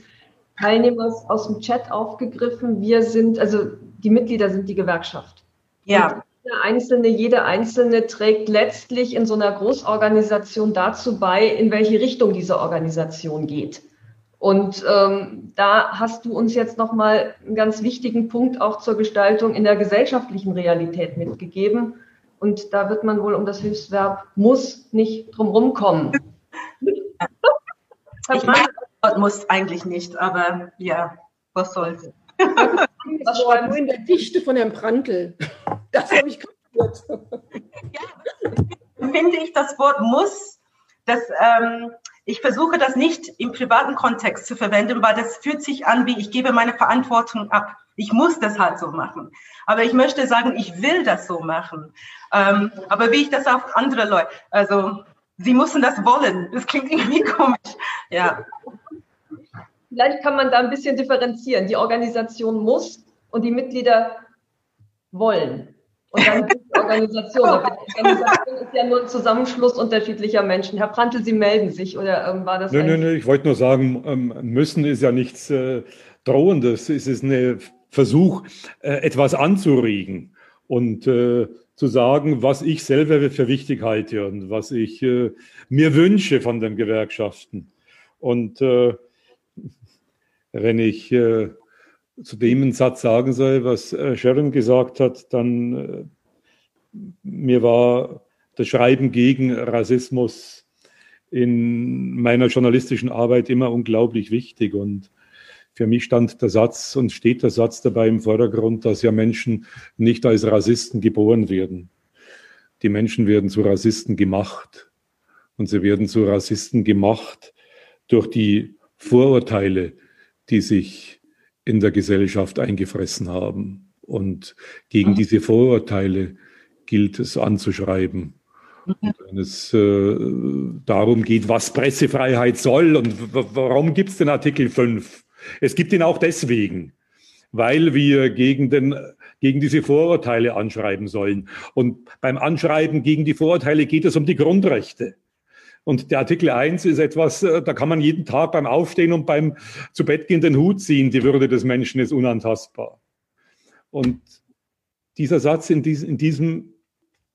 Teilnehmers aus dem Chat aufgegriffen. Wir sind, also die Mitglieder sind die Gewerkschaft. Ja. Jeder Einzelne, jede Einzelne trägt letztlich in so einer Großorganisation dazu bei, in welche Richtung diese Organisation geht. Und ähm, da hast du uns jetzt nochmal einen ganz wichtigen Punkt auch zur Gestaltung in der gesellschaftlichen Realität mitgegeben. Und da wird man wohl um das Hilfsverb muss nicht drumherum kommen. Ich meine, muss eigentlich nicht, aber ja, was soll's. Das war nur in der Dichte von Herrn Prantl. Das habe ich kapiert. Ja, finde ich das Wort muss, das, ähm, ich versuche das nicht im privaten Kontext zu verwenden, weil das fühlt sich an, wie ich gebe meine Verantwortung ab. Ich muss das halt so machen. Aber ich möchte sagen, ich will das so machen. Ähm, aber wie ich das auf andere Leute, also sie müssen das wollen. Das klingt irgendwie komisch. Ja. Vielleicht kann man da ein bisschen differenzieren. Die Organisation muss und die Mitglieder wollen. Und dann gibt es Organisation. Die Organisation ist ja nur ein Zusammenschluss unterschiedlicher Menschen. Herr Prantl, Sie melden sich oder ähm, war das? Nein, nein, nein, ich wollte nur sagen, ähm, müssen ist ja nichts äh, Drohendes. Es ist ein Versuch, äh, etwas anzuregen und äh, zu sagen, was ich selber für wichtig halte und was ich äh, mir wünsche von den Gewerkschaften. Und äh, wenn ich äh, zu dem einen Satz sagen soll, was äh, Sharon gesagt hat, dann äh, mir war das Schreiben gegen Rassismus in meiner journalistischen Arbeit immer unglaublich wichtig. Und für mich stand der Satz und steht der Satz dabei im Vordergrund, dass ja Menschen nicht als Rassisten geboren werden. Die Menschen werden zu Rassisten gemacht. Und sie werden zu Rassisten gemacht durch die Vorurteile, die sich in der Gesellschaft eingefressen haben. Und gegen diese Vorurteile gilt es anzuschreiben. Und wenn es äh, darum geht, was Pressefreiheit soll und warum gibt es den Artikel 5? Es gibt ihn auch deswegen, weil wir gegen, den, gegen diese Vorurteile anschreiben sollen. Und beim Anschreiben gegen die Vorurteile geht es um die Grundrechte. Und der Artikel 1 ist etwas, äh, da kann man jeden Tag beim Aufstehen und beim zu Bett gehen den Hut ziehen. Die Würde des Menschen ist unantastbar. Und dieser Satz in, dies, in diesem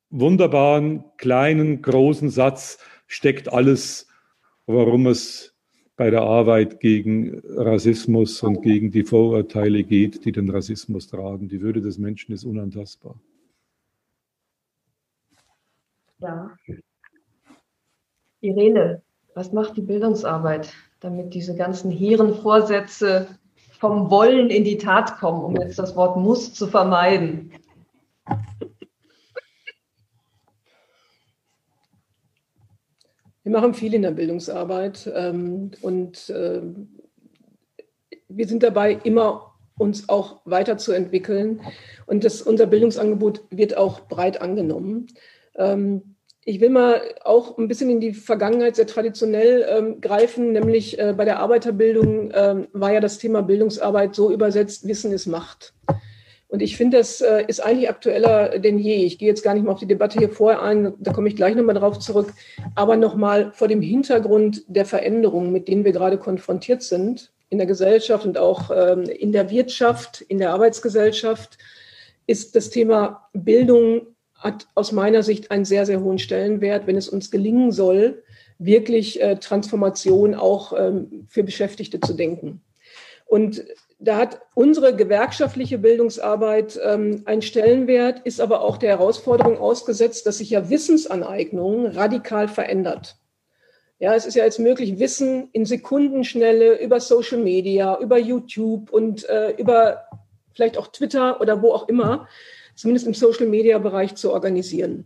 wunderbaren, kleinen, großen Satz steckt alles, warum es bei der Arbeit gegen Rassismus und gegen die Vorurteile geht, die den Rassismus tragen. Die Würde des Menschen ist unantastbar. Ja. Irene, was macht die Bildungsarbeit, damit diese ganzen hehren Vorsätze vom Wollen in die Tat kommen, um jetzt das Wort muss zu vermeiden? Wir machen viel in der Bildungsarbeit ähm, und äh, wir sind dabei, immer uns auch weiterzuentwickeln. Und das, unser Bildungsangebot wird auch breit angenommen. Ähm, ich will mal auch ein bisschen in die Vergangenheit sehr traditionell ähm, greifen, nämlich äh, bei der Arbeiterbildung ähm, war ja das Thema Bildungsarbeit so übersetzt, Wissen ist Macht. Und ich finde, das äh, ist eigentlich aktueller denn je. Ich gehe jetzt gar nicht mal auf die Debatte hier vorher ein, da komme ich gleich nochmal drauf zurück, aber nochmal vor dem Hintergrund der Veränderungen, mit denen wir gerade konfrontiert sind, in der Gesellschaft und auch ähm, in der Wirtschaft, in der Arbeitsgesellschaft, ist das Thema Bildung hat aus meiner Sicht einen sehr, sehr hohen Stellenwert, wenn es uns gelingen soll, wirklich äh, Transformation auch ähm, für Beschäftigte zu denken. Und da hat unsere gewerkschaftliche Bildungsarbeit ähm, einen Stellenwert, ist aber auch der Herausforderung ausgesetzt, dass sich ja Wissensaneignung radikal verändert. Ja, es ist ja jetzt möglich, Wissen in Sekundenschnelle über Social Media, über YouTube und äh, über vielleicht auch Twitter oder wo auch immer zumindest im Social-Media-Bereich zu organisieren.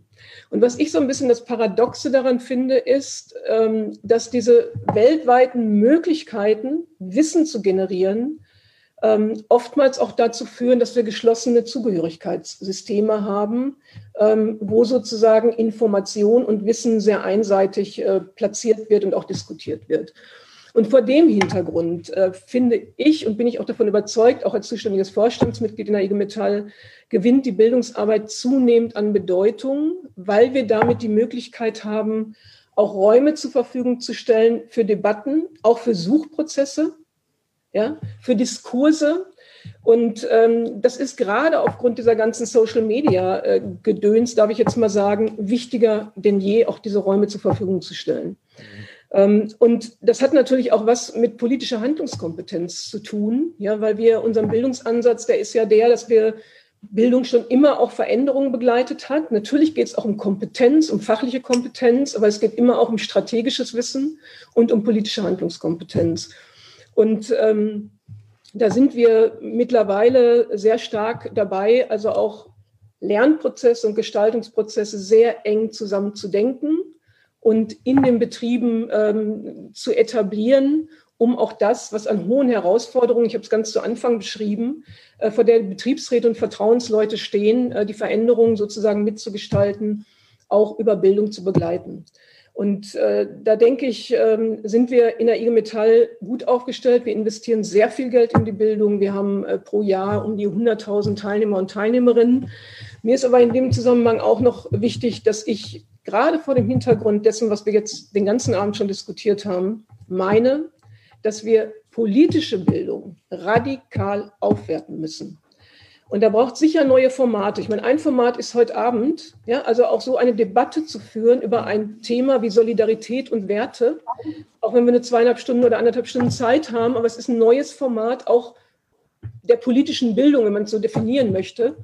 Und was ich so ein bisschen das Paradoxe daran finde, ist, ähm, dass diese weltweiten Möglichkeiten, Wissen zu generieren, ähm, oftmals auch dazu führen, dass wir geschlossene Zugehörigkeitssysteme haben, ähm, wo sozusagen Information und Wissen sehr einseitig äh, platziert wird und auch diskutiert wird. Und vor dem Hintergrund äh, finde ich und bin ich auch davon überzeugt, auch als zuständiges Vorstandsmitglied in der IG Metall, gewinnt die Bildungsarbeit zunehmend an Bedeutung, weil wir damit die Möglichkeit haben, auch Räume zur Verfügung zu stellen für Debatten, auch für Suchprozesse, ja, für Diskurse. Und ähm, das ist gerade aufgrund dieser ganzen Social-Media-Gedöns, äh, darf ich jetzt mal sagen, wichtiger denn je, auch diese Räume zur Verfügung zu stellen. Ähm, und das hat natürlich auch was mit politischer Handlungskompetenz zu tun, ja, weil wir unseren Bildungsansatz, der ist ja der, dass wir Bildung schon immer auch Veränderungen begleitet hat. Natürlich geht es auch um Kompetenz, um fachliche Kompetenz, aber es geht immer auch um strategisches Wissen und um politische Handlungskompetenz. Und ähm, da sind wir mittlerweile sehr stark dabei, also auch Lernprozesse und Gestaltungsprozesse sehr eng zusammen zu denken und in den Betrieben ähm, zu etablieren, um auch das, was an hohen Herausforderungen, ich habe es ganz zu Anfang beschrieben, äh, vor der Betriebsräte und Vertrauensleute stehen, äh, die Veränderungen sozusagen mitzugestalten, auch über Bildung zu begleiten. Und äh, da denke ich, ähm, sind wir in der IG Metall gut aufgestellt. Wir investieren sehr viel Geld in die Bildung. Wir haben äh, pro Jahr um die 100.000 Teilnehmer und Teilnehmerinnen. Mir ist aber in dem Zusammenhang auch noch wichtig, dass ich gerade vor dem Hintergrund dessen, was wir jetzt den ganzen Abend schon diskutiert haben, meine, dass wir politische Bildung radikal aufwerten müssen. Und da braucht sicher neue Formate. Ich meine, ein Format ist heute Abend, ja, also auch so eine Debatte zu führen über ein Thema wie Solidarität und Werte, auch wenn wir eine zweieinhalb Stunden oder anderthalb Stunden Zeit haben, aber es ist ein neues Format auch der politischen Bildung, wenn man es so definieren möchte.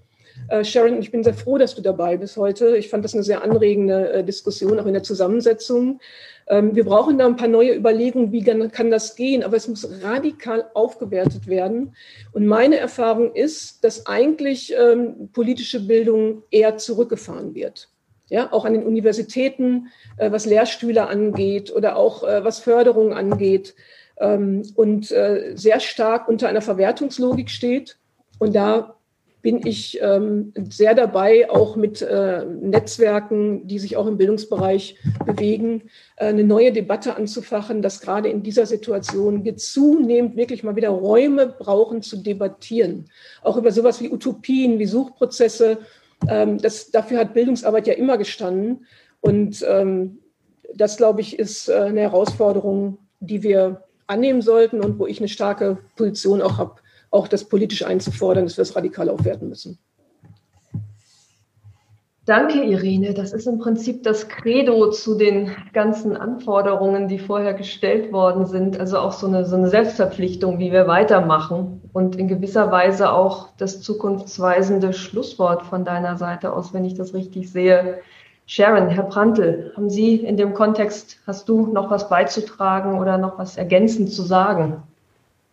Äh, Sharon, ich bin sehr froh, dass du dabei bist heute. Ich fand das eine sehr anregende äh, Diskussion, auch in der Zusammensetzung. Ähm, wir brauchen da ein paar neue Überlegungen, wie kann das gehen, aber es muss radikal aufgewertet werden. Und meine Erfahrung ist, dass eigentlich ähm, politische Bildung eher zurückgefahren wird. Ja, auch an den Universitäten, äh, was Lehrstühle angeht oder auch was Förderung angeht ähm, und sehr stark unter einer Verwertungslogik steht. Und da bin ich ähm, sehr dabei, auch mit äh, Netzwerken, die sich auch im Bildungsbereich bewegen, äh, eine neue Debatte anzufachen, dass gerade in dieser Situation wir zunehmend wirklich mal wieder Räume brauchen zu debattieren. Auch über sowas wie Utopien, wie Suchprozesse. Ähm, das, dafür hat Bildungsarbeit ja immer gestanden. Und ähm, das, glaube ich, ist äh, eine Herausforderung, die wir annehmen sollten und wo ich eine starke Position auch habe auch das politisch einzufordern, dass wir es radikal aufwerten müssen. Danke, Irene. Das ist im Prinzip das Credo zu den ganzen Anforderungen, die vorher gestellt worden sind. Also auch so eine, so eine Selbstverpflichtung, wie wir weitermachen und in gewisser Weise auch das zukunftsweisende Schlusswort von deiner Seite aus, wenn ich das richtig sehe. Sharon, Herr Prantl, haben Sie in dem Kontext, hast du noch was beizutragen oder noch was ergänzend zu sagen?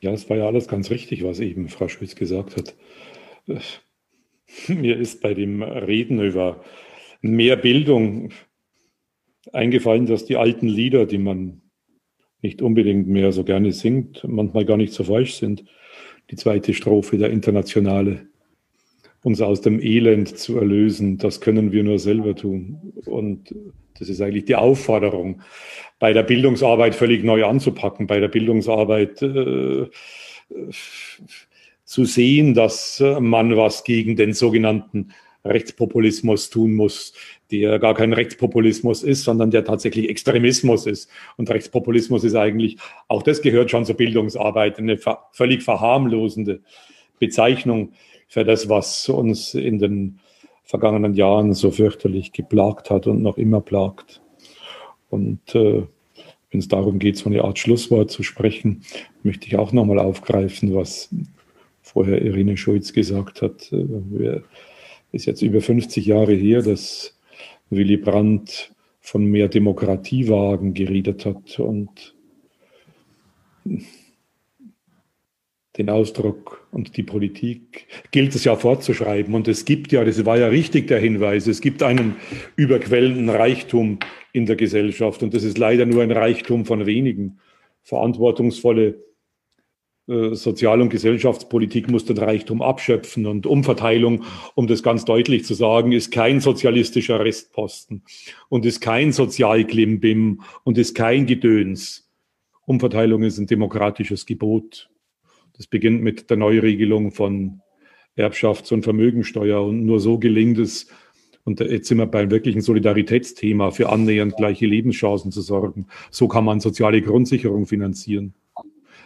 Ja, es war ja alles ganz richtig, was eben Frau Schütz gesagt hat. Mir ist bei dem Reden über mehr Bildung eingefallen, dass die alten Lieder, die man nicht unbedingt mehr so gerne singt, manchmal gar nicht so falsch sind. Die zweite Strophe der Internationale. Uns aus dem Elend zu erlösen, das können wir nur selber tun. Und das ist eigentlich die Aufforderung, bei der Bildungsarbeit völlig neu anzupacken, bei der Bildungsarbeit äh, zu sehen, dass man was gegen den sogenannten Rechtspopulismus tun muss, der gar kein Rechtspopulismus ist, sondern der tatsächlich Extremismus ist. Und Rechtspopulismus ist eigentlich, auch das gehört schon zur Bildungsarbeit, eine völlig verharmlosende Bezeichnung für das, was uns in den vergangenen Jahren so fürchterlich geplagt hat und noch immer plagt. Und äh, wenn es darum geht, so eine Art Schlusswort zu sprechen, möchte ich auch nochmal aufgreifen, was vorher Irene Schulz gesagt hat. Äh, ist jetzt über 50 Jahre her, dass Willy Brandt von mehr Demokratiewagen geredet hat und den Ausdruck und die Politik gilt es ja fortzuschreiben. Und es gibt ja, das war ja richtig der Hinweis, es gibt einen überquellenden Reichtum in der Gesellschaft. Und das ist leider nur ein Reichtum von wenigen. Verantwortungsvolle äh, Sozial- und Gesellschaftspolitik muss den Reichtum abschöpfen. Und Umverteilung, um das ganz deutlich zu sagen, ist kein sozialistischer Restposten und ist kein Sozialklimbim und ist kein Gedöns. Umverteilung ist ein demokratisches Gebot. Das beginnt mit der Neuregelung von Erbschafts- und Vermögensteuer. Und nur so gelingt es, und jetzt sind wir beim wirklichen Solidaritätsthema, für annähernd gleiche Lebenschancen zu sorgen. So kann man soziale Grundsicherung finanzieren.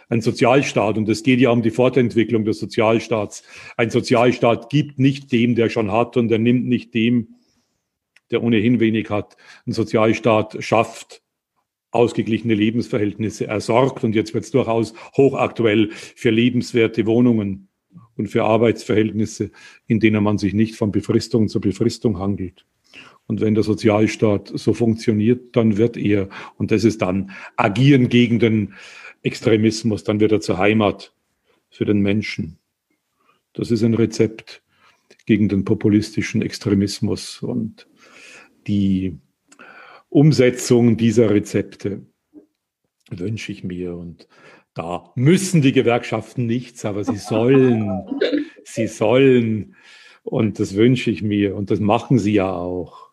Ein Sozialstaat, und es geht ja um die Fortentwicklung des Sozialstaats. Ein Sozialstaat gibt nicht dem, der schon hat, und er nimmt nicht dem, der ohnehin wenig hat. Ein Sozialstaat schafft ausgeglichene Lebensverhältnisse. Er sorgt, und jetzt wird es durchaus hochaktuell, für lebenswerte Wohnungen und für Arbeitsverhältnisse, in denen man sich nicht von Befristung zu Befristung handelt. Und wenn der Sozialstaat so funktioniert, dann wird er, und das ist dann Agieren gegen den Extremismus, dann wird er zur Heimat für den Menschen. Das ist ein Rezept gegen den populistischen Extremismus. Und die Umsetzung dieser Rezepte wünsche ich mir. Und da müssen die Gewerkschaften nichts, aber sie sollen, sie sollen, und das wünsche ich mir, und das machen sie ja auch,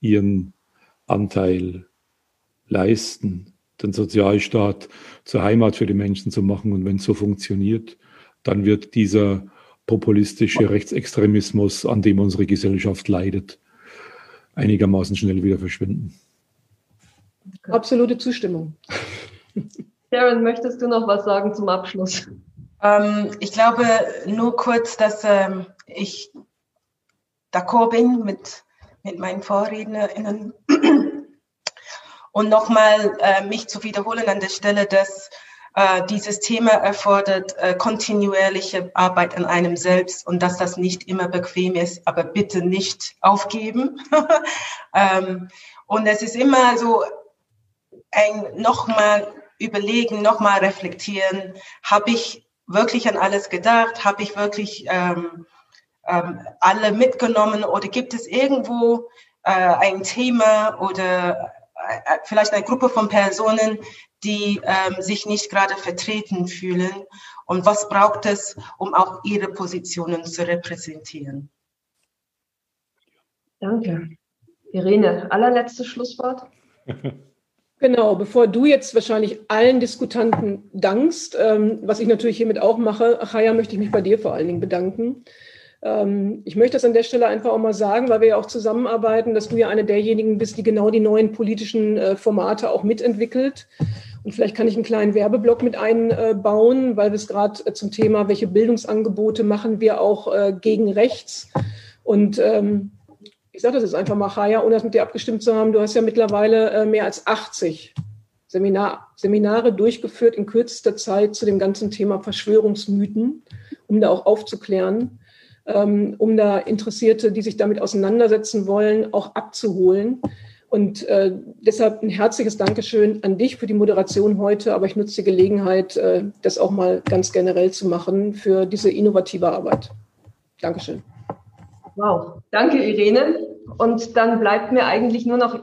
ihren Anteil leisten, den Sozialstaat zur Heimat für die Menschen zu machen. Und wenn es so funktioniert, dann wird dieser populistische Rechtsextremismus, an dem unsere Gesellschaft leidet, einigermaßen schnell wieder verschwinden. Absolute Zustimmung. Sharon, möchtest du noch was sagen zum Abschluss? Ähm, ich glaube nur kurz, dass ähm, ich d'accord bin mit, mit meinen VorrednerInnen und nochmal äh, mich zu wiederholen an der Stelle, dass dieses Thema erfordert äh, kontinuierliche Arbeit an einem selbst und dass das nicht immer bequem ist, aber bitte nicht aufgeben. ähm, und es ist immer so ein nochmal überlegen, nochmal reflektieren, habe ich wirklich an alles gedacht, habe ich wirklich ähm, ähm, alle mitgenommen oder gibt es irgendwo äh, ein Thema oder äh, vielleicht eine Gruppe von Personen, die ähm, sich nicht gerade vertreten fühlen und was braucht es, um auch ihre Positionen zu repräsentieren. Danke. Irene, allerletztes Schlusswort. Genau, bevor du jetzt wahrscheinlich allen Diskutanten dankst, ähm, was ich natürlich hiermit auch mache, Achaya, möchte ich mich bei dir vor allen Dingen bedanken. Ähm, ich möchte das an der Stelle einfach auch mal sagen, weil wir ja auch zusammenarbeiten, dass du ja eine derjenigen bist, die genau die neuen politischen äh, Formate auch mitentwickelt. Und vielleicht kann ich einen kleinen Werbeblock mit einbauen, weil wir es gerade äh, zum Thema, welche Bildungsangebote machen wir auch äh, gegen rechts. Und ähm, ich sage das jetzt einfach mal, Chaya, ohne das mit dir abgestimmt zu haben, du hast ja mittlerweile äh, mehr als 80 Seminar, Seminare durchgeführt in kürzester Zeit zu dem ganzen Thema Verschwörungsmythen, um da auch aufzuklären, um da Interessierte, die sich damit auseinandersetzen wollen, auch abzuholen. Und äh, deshalb ein herzliches Dankeschön an dich für die Moderation heute, aber ich nutze die Gelegenheit, äh, das auch mal ganz generell zu machen für diese innovative Arbeit. Dankeschön. Wow, danke Irene. Und dann bleibt mir eigentlich nur noch,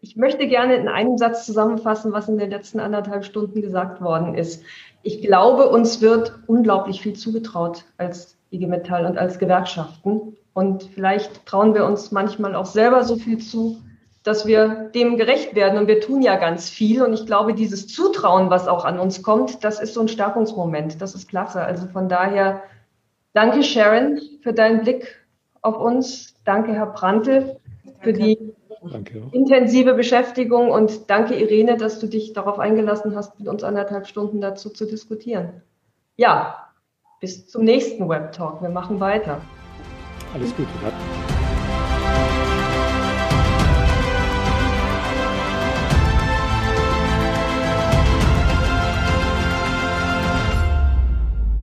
ich möchte gerne in einem Satz zusammenfassen, was in den letzten anderthalb Stunden gesagt worden ist. Ich glaube, uns wird unglaublich viel zugetraut als IG Metall und als Gewerkschaften. Und vielleicht trauen wir uns manchmal auch selber so viel zu, dass wir dem gerecht werden. Und wir tun ja ganz viel. Und ich glaube, dieses Zutrauen, was auch an uns kommt, das ist so ein Stärkungsmoment. Das ist klasse. Also von daher, danke Sharon für deinen Blick auf uns. Danke, Herr Prantl, für die danke. intensive Beschäftigung und danke, Irene, dass du dich darauf eingelassen hast, mit uns anderthalb Stunden dazu zu diskutieren. Ja, bis zum nächsten Web Talk. Wir machen weiter. Alles Gute.